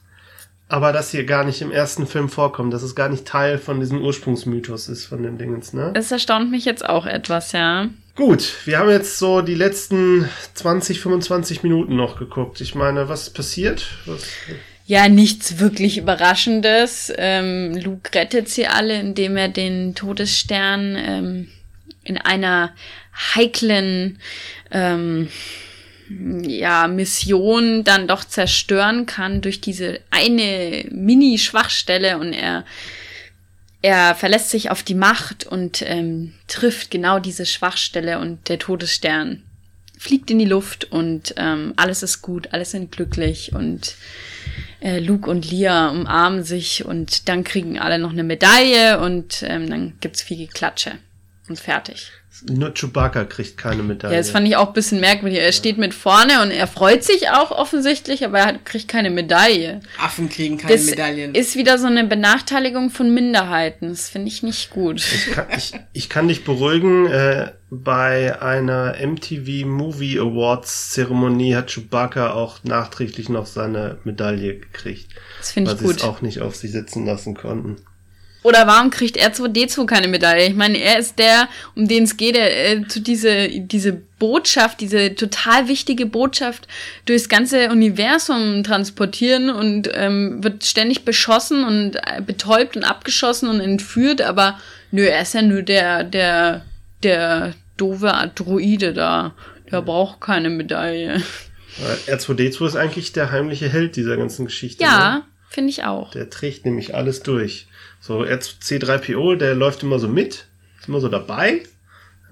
A: aber dass hier gar nicht im ersten Film vorkommt, dass es gar nicht Teil von diesem Ursprungsmythos ist von den Dingens, ne?
C: es erstaunt mich jetzt auch etwas, ja.
A: Gut, wir haben jetzt so die letzten 20, 25 Minuten noch geguckt. Ich meine, was ist passiert? Was,
C: Ja, nichts wirklich Überraschendes. Ähm, Luke rettet sie alle, indem er den Todesstern ähm, in einer heiklen ähm, ja, Mission dann doch zerstören kann durch diese eine Mini-Schwachstelle und er er verlässt sich auf die Macht und ähm, trifft genau diese Schwachstelle und der Todesstern fliegt in die Luft und ähm, alles ist gut, alles sind glücklich und äh, Luke und Leia umarmen sich und dann kriegen alle noch eine Medaille und ähm, dann gibt's viel Geklatsche. und fertig.
A: Nur Chewbacca kriegt keine Medaille.
C: Ja, das fand ich auch ein bisschen merkwürdig. Er steht mit vorne und er freut sich auch offensichtlich, aber er hat, kriegt keine Medaille.
B: Affen kriegen keine
C: Das
B: Medaillen.
C: ist wieder so eine Benachteiligung von Minderheiten. Das finde ich nicht gut.
A: Ich kann, ich, ich kann dich beruhigen, äh, bei einer MTV Movie Awards Zeremonie hat Chewbacca auch nachträglich noch seine Medaille gekriegt.
C: Das finde
A: Weil
C: ich
A: sie es
C: gut.
A: auch nicht auf sich sitzen lassen konnten.
C: Oder warum kriegt R2D2 keine Medaille? Ich meine, er ist der, um den es geht, der äh, zu diese, diese Botschaft, diese total wichtige Botschaft durchs ganze Universum transportieren und ähm, wird ständig beschossen und äh, betäubt und abgeschossen und entführt, aber nö, er ist ja nur der, der, der doofe Androide da. Der braucht keine Medaille.
A: Weil R2D2 ist eigentlich der heimliche Held dieser ganzen Geschichte. Ne?
C: Ja, finde ich auch.
A: Der trägt nämlich alles durch. So, R2C3PO, der läuft immer so mit, ist immer so dabei,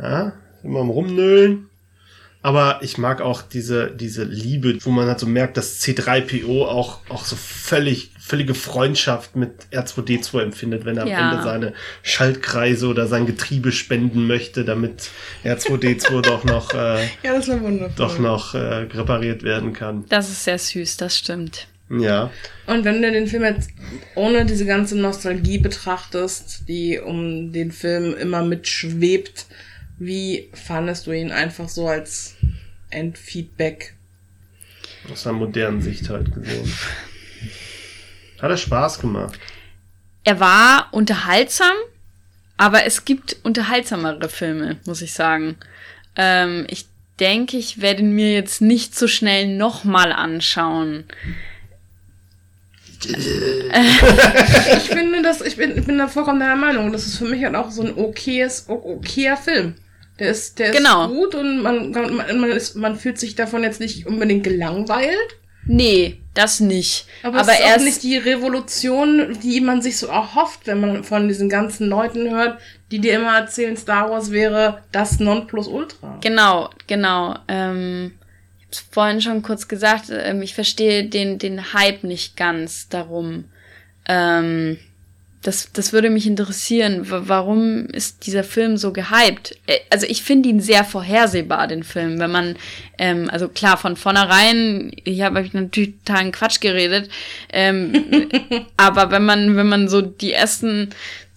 A: ja, immer am Rumnölen. Aber ich mag auch diese, diese Liebe, wo man halt so merkt, dass C3PO auch, auch so völlig, völlige Freundschaft mit R2D2 empfindet, wenn er
C: Ja.
A: am Ende seine Schaltkreise oder sein Getriebe spenden möchte, damit R2D2 doch noch, äh,
B: ja,
A: doch noch äh, repariert werden kann.
C: Das ist sehr süß, das stimmt.
A: Ja.
B: Und wenn du den Film jetzt ohne diese ganze Nostalgie betrachtest, die um den Film immer mitschwebt, wie fandest du ihn einfach so als Endfeedback?
A: Aus einer modernen Sicht halt gesehen. Hat er Spaß gemacht.
C: Er war unterhaltsam, aber es gibt unterhaltsamere Filme, muss ich sagen. Ähm, ich denke, ich werde ihn mir jetzt nicht so schnell nochmal anschauen.
B: Ich finde das, ich bin, ich bin da vollkommen deiner Meinung. Das ist für mich halt auch so ein okayes, okayer Film. Der ist, der
C: Genau.
B: ist gut und man, man, man, ist, man fühlt sich davon jetzt nicht unbedingt gelangweilt.
C: Nee, das nicht.
B: Aber,
C: Aber,
B: es ist
C: er
B: auch
C: ist
B: nicht die Revolution, die man sich so erhofft, wenn man von diesen ganzen Leuten hört, die dir immer erzählen, Star Wars wäre das Nonplusultra.
C: Genau, genau. Ähm, vorhin schon kurz gesagt, ähm, ich verstehe den, den Hype nicht ganz darum. Ähm, das, das würde mich interessieren. Warum ist dieser Film so gehypt? Äh, Also ich finde ihn sehr vorhersehbar, den Film. Wenn man, ähm, also klar, von vornherein, ich habe hab ich natürlich totalen Quatsch geredet, ähm, aber wenn man, wenn man so die ersten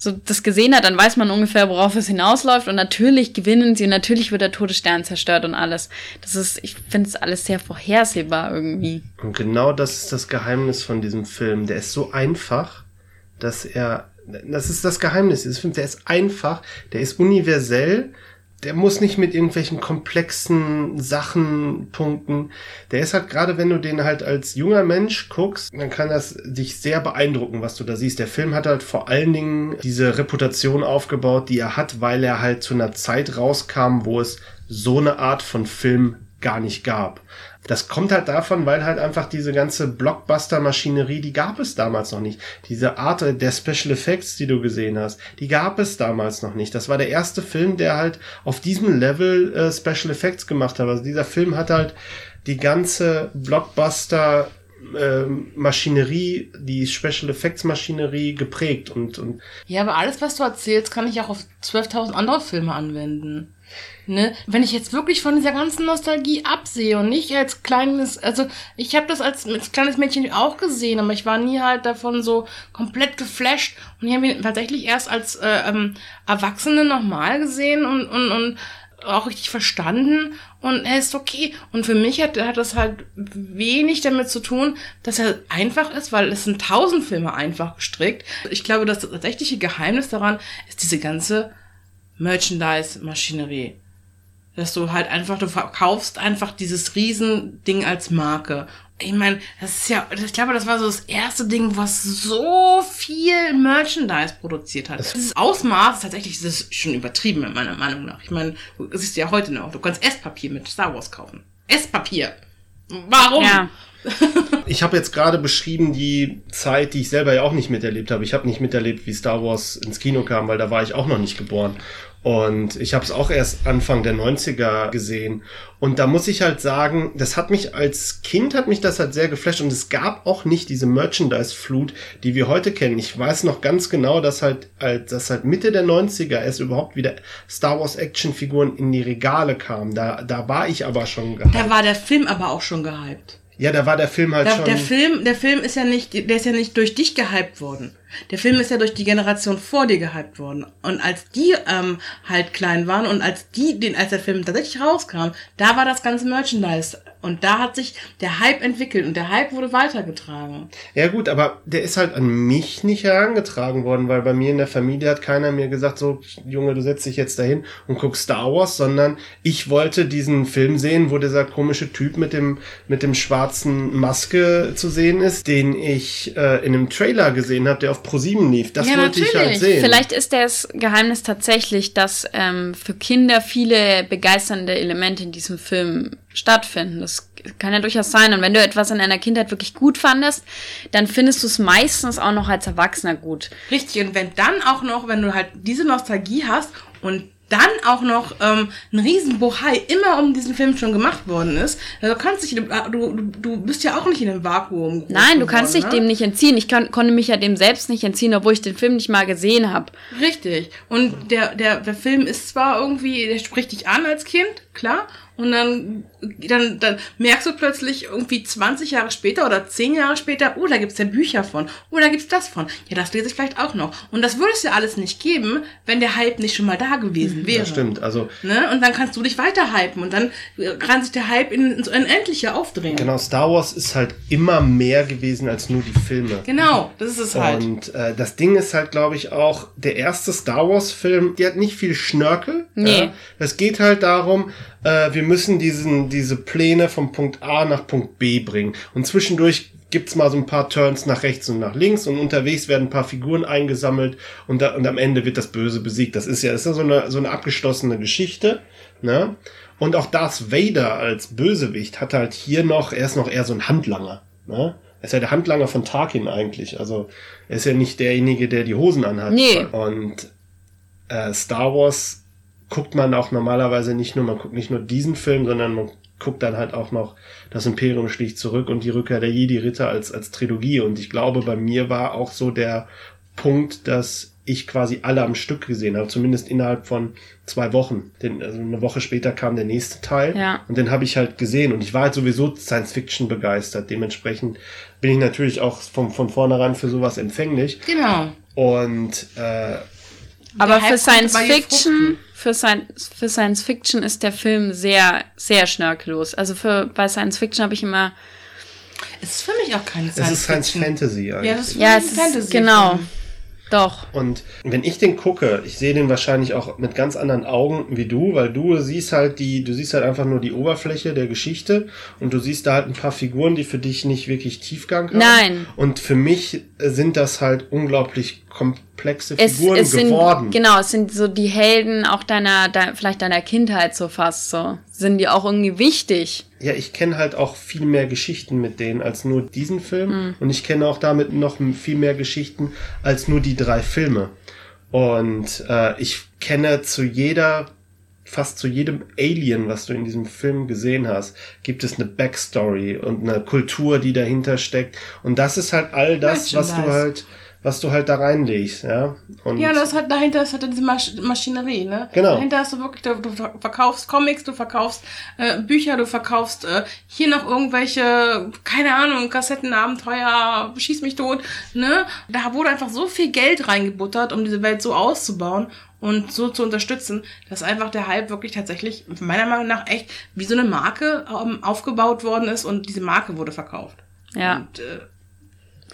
C: so das gesehen hat, dann weiß man ungefähr, worauf es hinausläuft. Und natürlich gewinnen sie und natürlich wird der Todesstern zerstört und alles. Das ist, ich finde es alles sehr vorhersehbar irgendwie.
A: Und genau das ist das Geheimnis von diesem Film. Der ist so einfach, dass er, das ist das Geheimnis dieses Films. Der ist einfach, der ist universell, der muss nicht mit irgendwelchen komplexen Sachen punkten. Der ist halt gerade, wenn du den halt als junger Mensch guckst, dann kann das dich sehr beeindrucken, was du da siehst. Der Film hat halt vor allen Dingen diese Reputation aufgebaut, die er hat, weil er halt zu einer Zeit rauskam, wo es so eine Art von Film gar nicht gab. Das kommt halt davon, weil halt einfach diese ganze Blockbuster-Maschinerie, die gab es damals noch nicht. Diese Art der Special Effects, die du gesehen hast, die gab es damals noch nicht. Das war der erste Film, der halt auf diesem Level äh, Special Effects gemacht hat. Also dieser Film hat halt die ganze Blockbuster ähm, Maschinerie, die Special Effects Maschinerie geprägt und, und
B: Ja, aber alles, was du erzählst, kann ich auch auf 12.000 andere Filme anwenden. Ne? Wenn ich jetzt wirklich von dieser ganzen Nostalgie absehe und nicht als kleines, also ich habe das als, als kleines Mädchen auch gesehen, aber ich war nie halt davon so komplett geflasht und ich habe ihn tatsächlich erst als äh, ähm, Erwachsene nochmal gesehen und, und, und auch richtig verstanden und er ist okay. Und für mich hat, hat das halt wenig damit zu tun, dass er einfach ist, weil es sind tausend Filme einfach gestrickt. Ich glaube, das tatsächliche Geheimnis daran ist diese ganze Merchandise-Maschinerie. Dass du halt einfach, du verkaufst einfach dieses Riesending als Marke. Ich meine, das ist ja, ich glaube, das war so das erste Ding, was so viel Merchandise produziert hat. Dieses Ausmaß tatsächlich das ist schon übertrieben, meiner Meinung nach. Ich meine, du siehst ja heute noch, du kannst Esspapier mit Star Wars kaufen. Esspapier. Warum?
C: Ja.
A: Ich habe jetzt gerade beschrieben die Zeit, die ich selber ja auch nicht miterlebt habe. Ich habe nicht miterlebt, wie Star Wars ins Kino kam, weil da war ich auch noch nicht geboren. Und ich habe es auch erst Anfang der 90er gesehen. Und da muss ich halt sagen, das hat mich als Kind hat mich das halt sehr geflasht und es gab auch nicht diese Merchandise-Flut, die wir heute kennen. Ich weiß noch ganz genau, dass halt, dass halt Mitte der 90er erst überhaupt wieder Star Wars Actionfiguren in die Regale kamen. Da, da war ich aber schon
B: gehypt. Da war der Film aber auch schon gehypt.
A: Ja, da war der Film halt
B: da,
A: schon.
B: Der Film, der Film ist ja nicht, der ist ja nicht durch dich gehypt worden. Der Film ist ja durch die Generation vor dir gehypt worden. Und als die ähm, halt klein waren und als die, den, als der Film tatsächlich rauskam, da war das ganze Merchandise. Und da hat sich der Hype entwickelt und der Hype wurde weitergetragen.
A: Ja gut, aber der ist halt an mich nicht herangetragen worden, weil bei mir in der Familie hat keiner mir gesagt, so Junge, du setzt dich jetzt dahin und guckst Star Wars, sondern ich wollte diesen Film sehen, wo dieser komische Typ mit dem mit dem schwarzen Maske zu sehen ist, den ich äh, in einem Trailer gesehen habe, der auf Pro7 lief. Das ja, wollte natürlich. ich halt sehen.
C: Vielleicht ist das Geheimnis tatsächlich, dass ähm, für Kinder viele begeisternde Elemente in diesem Film stattfinden. Das kann ja durchaus sein. Und wenn du etwas in deiner Kindheit wirklich gut fandest, dann findest du es meistens auch noch als Erwachsener gut.
B: Richtig. Und wenn dann auch noch, wenn du halt diese Nostalgie hast und dann auch noch ähm, ein Riesenbohai immer um diesen Film schon gemacht worden ist. Also kannst dich, du, du, du bist ja auch nicht in einem Vakuum.
C: Nein, du kannst dich ne? dem nicht entziehen. Ich kann, konnte mich ja dem selbst nicht entziehen, obwohl ich den Film nicht mal gesehen habe.
B: Richtig. Und der, der, der Film ist zwar irgendwie, der spricht dich an als Kind, klar, und dann, dann, dann merkst du plötzlich irgendwie 20 Jahre später oder 10 Jahre später, oh, da gibt's ja Bücher von, oh, da gibt's das von. Ja, das lese ich vielleicht auch noch. Und das würde es ja alles nicht geben, wenn der Hype nicht schon mal da gewesen wäre. Das
A: stimmt, also.
B: Ne? Und dann kannst du dich weiter hypen und dann kann sich der Hype in, ins Unendliche aufdrehen.
A: Genau, Star Wars ist halt immer mehr gewesen als nur die Filme.
B: Genau, das ist es halt.
A: Und äh, das Ding ist halt, glaube ich, auch, der erste Star Wars-Film, die hat nicht viel Schnörkel.
C: Nee.
A: Es geht halt darum, äh, wir müssen diesen, diese Pläne vom Punkt A nach Punkt B bringen. Und zwischendurch gibt's mal so ein paar Turns nach rechts und nach links und unterwegs werden ein paar Figuren eingesammelt und, da, und am Ende wird das Böse besiegt. Das ist ja, ist ja so, eine, so eine abgeschlossene Geschichte. Ne? Und auch Darth Vader als Bösewicht hat halt hier noch, er ist noch eher so ein Handlanger. Ne? Er ist ja der Handlanger von Tarkin eigentlich. Also er ist ja nicht derjenige, der die Hosen anhat.
C: Nee.
A: Und äh, Star Wars guckt man auch normalerweise nicht nur, man guckt nicht nur diesen Film, sondern man guckt dann halt auch noch das Imperium schlicht zurück und die Rückkehr der Jedi-Ritter als, als Trilogie. Und ich glaube, bei mir war auch so der Punkt, dass ich quasi alle am Stück gesehen habe, zumindest innerhalb von zwei Wochen. Den, also eine Woche später kam der nächste Teil
C: ja.
A: und den habe ich halt gesehen und ich war halt sowieso Science Fiction begeistert. Dementsprechend bin ich natürlich auch von, von vornherein für sowas empfänglich.
B: Genau.
A: Und äh,
C: aber für Science Fiction für, Science, für Science Fiction ist der Film sehr, sehr schnörkellos. Also für, bei Science Fiction habe ich immer.
B: Es ist für mich auch keine Science
A: Fiction. Es ist Science Fantasy
B: eigentlich. Ja, das ist
C: ja, es Fantasy. Ist, genau. Doch.
A: Und wenn ich den gucke, ich sehe den wahrscheinlich auch mit ganz anderen Augen wie du, weil du siehst halt die, du siehst halt einfach nur die Oberfläche der Geschichte und du siehst da halt ein paar Figuren, die für dich nicht wirklich Tiefgang haben.
C: Nein.
A: Und für mich sind das halt unglaublich komplexe Figuren es, es geworden.
C: Sind, genau, es sind so die Helden auch deiner, de, vielleicht deiner Kindheit so fast so. Sind die auch irgendwie wichtig?
A: Ja, ich kenne halt auch viel mehr Geschichten mit denen als nur diesen Film. Mhm. Und ich kenne auch damit noch viel mehr Geschichten als nur die drei Filme. Und äh, ich kenne zu jeder fast zu jedem Alien, was du in diesem Film gesehen hast, gibt es eine Backstory und eine Kultur, die dahinter steckt. Und das ist halt all das, was du halt was du halt da reinlegst, ja.
B: Und ja, das hat dahinter ist halt diese Masch Maschinerie, ne?
A: Genau.
B: Dahinter hast du wirklich, du, du verkaufst Comics, du verkaufst äh, Bücher, du verkaufst äh, hier noch irgendwelche, keine Ahnung, Kassettenabenteuer, schieß mich tot, ne? Da wurde einfach so viel Geld reingebuttert, um diese Welt so auszubauen und so zu unterstützen, dass einfach der Hype wirklich tatsächlich meiner Meinung nach echt wie so eine Marke ähm, aufgebaut worden ist und diese Marke wurde verkauft.
C: Ja.
B: Und, äh,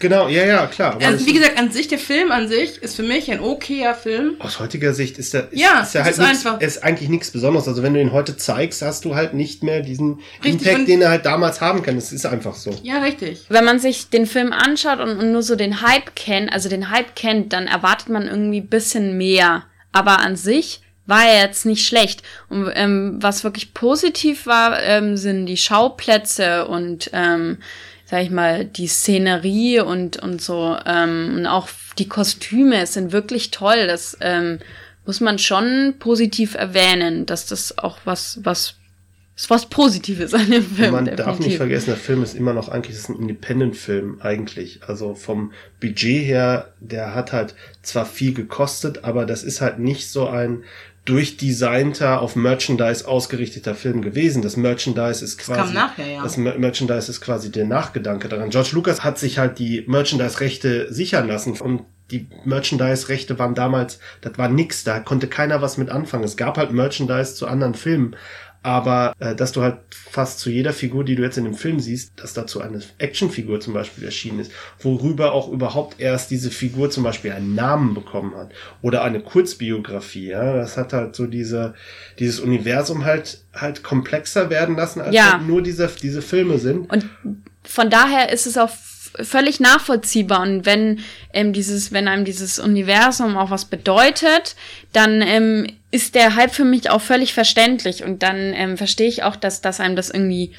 A: Genau, ja, ja, klar.
B: Also, wie gesagt, an sich, der Film an sich ist für mich ein okayer Film.
A: Aus heutiger Sicht ist der,
B: ist, ja,
A: ist der halt
B: ist nix, einfach.
A: ist eigentlich nichts Besonderes. Also wenn du ihn heute zeigst, hast du halt nicht mehr diesen richtig, Impact, den er halt damals haben kann. Das ist einfach so.
B: Ja, richtig.
C: Wenn man sich den Film anschaut und, und nur so den Hype kennt, also den Hype kennt, dann erwartet man irgendwie bisschen mehr. Aber an sich war er jetzt nicht schlecht. Und ähm, was wirklich positiv war, ähm, sind die Schauplätze und ähm, sag ich mal, die Szenerie und, und so, ähm, und auch die Kostüme sind wirklich toll. Das ähm, muss man schon positiv erwähnen, dass das auch was, was, ist was Positives an dem Film.
A: Man definitiv. darf nicht vergessen, der Film ist immer noch eigentlich ist ein Independent-Film eigentlich. Also vom Budget her, der hat halt zwar viel gekostet, aber das ist halt nicht so ein durchdesignter, auf Merchandise ausgerichteter Film gewesen. Das Merchandise ist quasi, das, nachher, ja. das Merchandise ist quasi der Nachgedanke daran. George Lucas hat sich halt die Merchandise-Rechte sichern lassen und die Merchandise-Rechte waren damals, das war nix, da konnte keiner was mit anfangen. Es gab halt Merchandise zu anderen Filmen, aber äh, dass du halt fast zu jeder Figur, die du jetzt in dem Film siehst, dass dazu eine Actionfigur zum Beispiel erschienen ist, worüber auch überhaupt erst diese Figur zum Beispiel einen Namen bekommen hat oder eine Kurzbiografie. Ja, das hat halt so diese dieses Universum halt halt komplexer werden lassen, als ja. halt nur diese diese Filme sind.
C: Und von daher ist es auch völlig nachvollziehbar. Und wenn ähm, dieses, wenn einem dieses Universum auch was bedeutet, dann ähm, ist der Hype für mich auch völlig verständlich. Und dann ähm, verstehe ich auch, dass, dass einem das irgendwie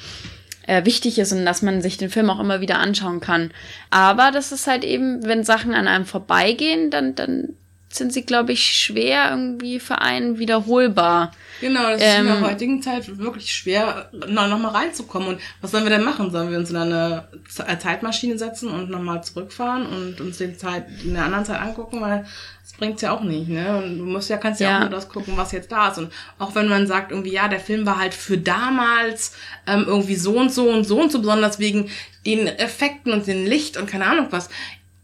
C: äh, wichtig ist und dass man sich den Film auch immer wieder anschauen kann. Aber das ist halt eben, wenn Sachen an einem vorbeigehen, dann, dann sind sie, glaube ich, schwer irgendwie für einen wiederholbar.
B: Genau, das ähm, ist in der ähm, heutigen Zeit wirklich schwer, noch, noch mal reinzukommen. Und was sollen wir denn machen? Sollen wir uns in eine äh, Zeitmaschine setzen und nochmal zurückfahren und uns den Zeit in der anderen Zeit angucken? Weil das bringt's ja auch nicht, ne? Und du musst ja, kannst ja, ja, auch nur das gucken, was jetzt da ist. Und auch wenn man sagt, irgendwie, ja, der Film war halt für damals ähm, irgendwie so und so und so und so, besonders wegen den Effekten und den Licht und keine Ahnung was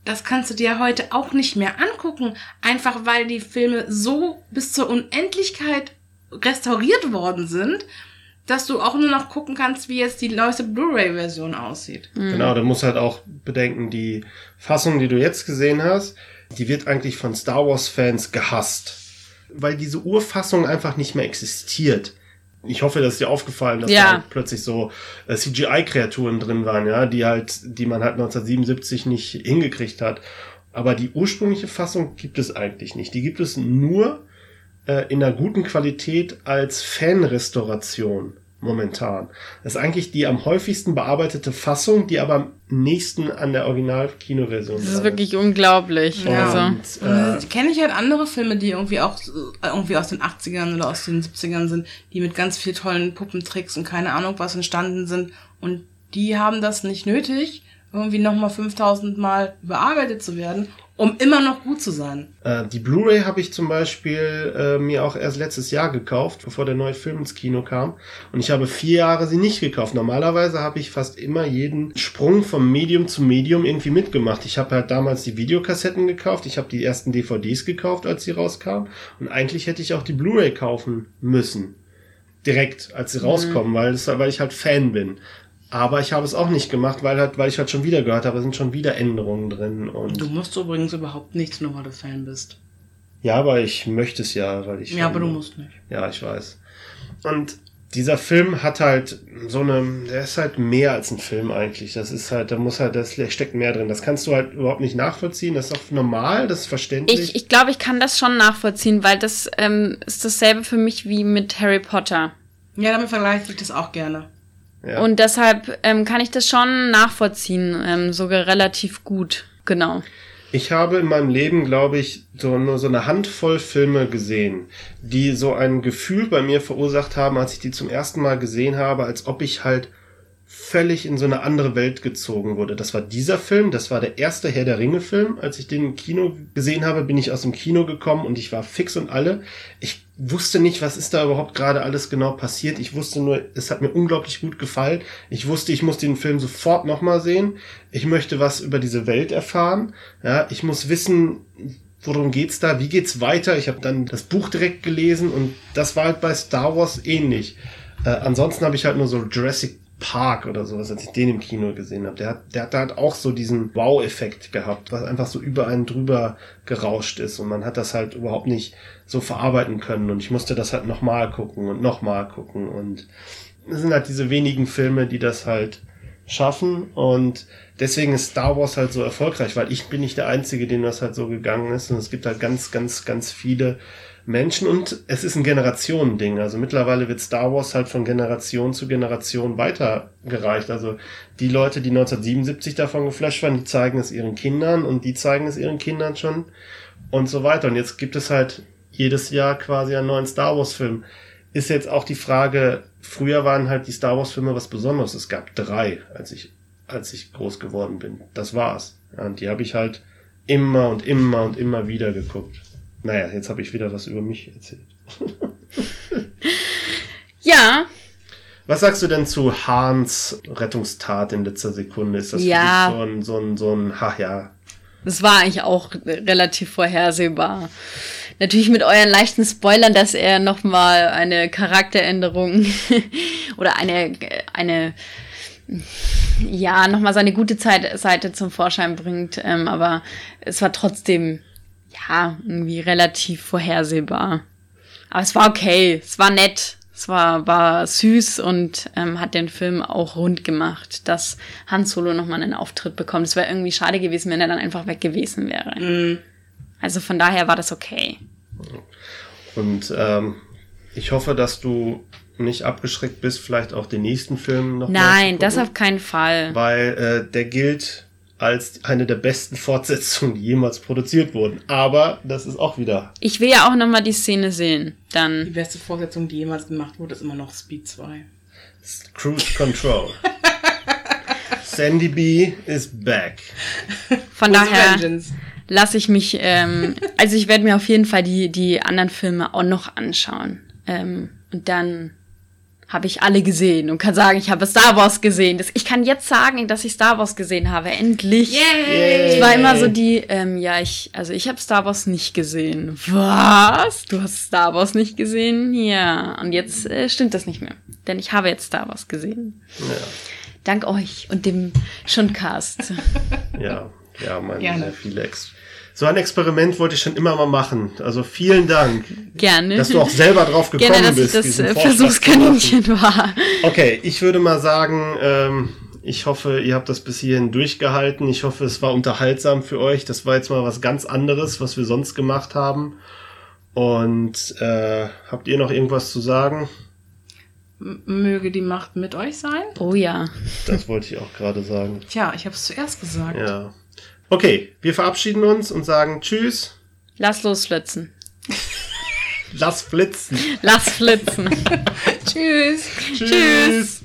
B: das kannst du dir heute auch nicht mehr angucken, einfach weil die Filme so bis zur Unendlichkeit restauriert worden sind, dass du auch nur noch gucken kannst, wie jetzt die neueste Blu-ray-Version aussieht.
A: Mhm. Genau, du musst halt auch bedenken, die Fassung, die du jetzt gesehen hast, die wird eigentlich von Star Wars-Fans gehasst, weil diese Urfassung einfach nicht mehr existiert ich hoffe, dass dir aufgefallen, dass ja. da halt plötzlich so äh, CGI-Kreaturen drin waren, ja, die halt, die man halt 1977 nicht hingekriegt hat. Aber die ursprüngliche Fassung gibt es eigentlich nicht. Die gibt es nur äh, in einer guten Qualität als Fanrestauration momentan. Das ist eigentlich die am häufigsten bearbeitete Fassung, die aber am nächsten an der Original-Kinoversion
C: ist. Das ist wirklich unglaublich.
B: Ja. Also. Äh, Kenne ich halt andere Filme, die irgendwie auch irgendwie aus den 80ern oder aus den 70ern sind, die mit ganz viel tollen Puppentricks und keine Ahnung was entstanden sind und die haben das nicht nötig, irgendwie nochmal 5000 Mal überarbeitet zu werden um immer noch gut zu sein.
A: Äh, die Blu-ray habe ich zum Beispiel äh, mir auch erst letztes Jahr gekauft, bevor der neue Film ins Kino kam. Und ich habe vier Jahre sie nicht gekauft. Normalerweise habe ich fast immer jeden Sprung vom Medium zu Medium irgendwie mitgemacht. Ich habe halt damals die Videokassetten gekauft. Ich habe die ersten DVDs gekauft, als sie rauskamen. Und eigentlich hätte ich auch die Blu-ray kaufen müssen direkt, als sie mhm. rauskommen, weil, das, weil ich halt Fan bin. Aber ich habe es auch nicht gemacht, weil halt, weil ich halt schon wieder gehört habe, sind schon wieder Änderungen drin. Und
B: du musst übrigens überhaupt nichts, nur weil du Fan bist.
A: Ja, aber ich möchte es ja, weil ich.
B: Ja, aber du musst nicht.
A: Ja, ich weiß. Und dieser Film hat halt so eine, der ist halt mehr als ein Film eigentlich. Das ist halt, da muss halt, das steckt mehr drin. Das kannst du halt überhaupt nicht nachvollziehen. Das ist auch normal, das ist verständlich.
C: Ich, ich glaube, ich kann das schon nachvollziehen, weil das ähm, ist dasselbe für mich wie mit Harry Potter.
B: Ja, damit vergleiche ich das auch gerne.
C: Ja. Und deshalb ähm, kann ich das schon nachvollziehen, ähm, sogar relativ gut. Genau.
A: Ich habe in meinem Leben, glaube ich, so nur so eine Handvoll Filme gesehen, die so ein Gefühl bei mir verursacht haben, als ich die zum ersten Mal gesehen habe, als ob ich halt völlig in so eine andere Welt gezogen wurde. Das war dieser Film, das war der erste Herr der Ringe Film. Als ich den im Kino gesehen habe, bin ich aus dem Kino gekommen und ich war fix und alle. Ich wusste nicht, was ist da überhaupt gerade alles genau passiert. Ich wusste nur, es hat mir unglaublich gut gefallen. Ich wusste, ich muss den Film sofort nochmal sehen. Ich möchte was über diese Welt erfahren. Ja, ich muss wissen, worum geht's da, wie geht's weiter. Ich habe dann das Buch direkt gelesen und das war halt bei Star Wars ähnlich. Äh, ansonsten habe ich halt nur so Jurassic Park oder sowas, als ich den im Kino gesehen habe. Der hat, der hat da halt auch so diesen Wow-Effekt gehabt, was einfach so über einen drüber gerauscht ist und man hat das halt überhaupt nicht so verarbeiten können und ich musste das halt nochmal gucken und nochmal gucken und es sind halt diese wenigen Filme, die das halt schaffen und deswegen ist Star Wars halt so erfolgreich, weil ich bin nicht der Einzige, dem das halt so gegangen ist und es gibt halt ganz, ganz, ganz viele Menschen und es ist ein Generationending. Also mittlerweile wird Star Wars halt von Generation zu Generation weitergereicht. Also die Leute, die 1977 davon geflasht waren, die zeigen es ihren Kindern und die zeigen es ihren Kindern schon und so weiter. Und jetzt gibt es halt jedes Jahr quasi einen neuen Star Wars Film. Ist jetzt auch die Frage, früher waren halt die Star Wars Filme was Besonderes. Es gab drei, als ich, als ich groß geworden bin. Das war's. Und die habe ich halt immer und immer und immer wieder geguckt. Naja, jetzt habe ich wieder was über mich erzählt.
C: Ja,
A: Was sagst du denn zu Hans Rettungstat in letzter Sekunde? Ist das
C: Ja.
A: so ein, so ein, so ein, ach ja,
C: das war eigentlich auch relativ vorhersehbar. Natürlich mit euren leichten Spoilern, dass er nochmal eine Charakteränderung oder eine, eine, ja, nochmal seine gute Zeit, Seite zum Vorschein bringt. Ähm, aber es war trotzdem, ja, irgendwie relativ vorhersehbar. Aber es war okay, es war nett, es war, war süß und ähm, hat den Film auch rund gemacht, dass Han Solo nochmal einen Auftritt bekommt. Es wäre irgendwie schade gewesen, wenn er dann einfach weg gewesen wäre. Also von daher war das okay.
A: Und ähm, ich hoffe, dass du nicht abgeschreckt bist, vielleicht auch den nächsten Film noch mal
C: Nein, das auf keinen Fall.
A: weil äh, der gilt als eine der besten Fortsetzungen, die jemals produziert wurden. Aber das ist auch wieder
C: Ich will ja auch nochmal die Szene sehen. Dann
B: Die beste Vorsetzung, die jemals gemacht wurde, ist immer noch Speed 2.
A: Cruise Control. Sandy B is back.
C: von
B: With
C: daher lasse ich mich, ähm, also ich werde mir auf jeden Fall die, die anderen Filme auch noch anschauen. Ähm, und dann habe ich alle gesehen und kann sagen, ich habe Star Wars gesehen. Das, ich kann jetzt sagen, dass ich Star Wars gesehen habe. Endlich.
B: Yay!
C: Ich war immer so die, ähm, ja, ich, also ich habe Star Wars nicht gesehen. Was? Du hast Star Wars nicht gesehen? Ja. Und jetzt äh, stimmt das nicht mehr. Denn ich habe jetzt Star Wars gesehen.
A: Ja,
C: Dank euch und dem Schundcast.
A: ja, ja, man,
B: Gerne.
A: sehr viele Ex So ein Experiment wollte ich schon immer mal machen. Also vielen Dank,
C: Gerne.
A: dass du auch selber drauf gekommen
C: Gerne, dass ich
A: bist.
C: das
A: diesen
C: äh. Versuchskaninchen war.
A: Okay, ich würde mal sagen, ähm, ich hoffe, ihr habt das bis hierhin durchgehalten. Ich hoffe, es war unterhaltsam für euch. Das war jetzt mal was ganz anderes, was wir sonst gemacht haben. Und äh, habt ihr noch irgendwas zu sagen?
B: M- Möge die Macht mit euch sein?
C: Oh ja.
A: Das wollte ich auch gerade sagen.
B: Tja, ich habe es zuerst gesagt.
A: Ja. Okay, wir verabschieden uns und sagen Tschüss.
C: Lass losflitzen.
A: Lass flitzen.
C: Lass flitzen.
B: Tschüss.
A: Tschüss.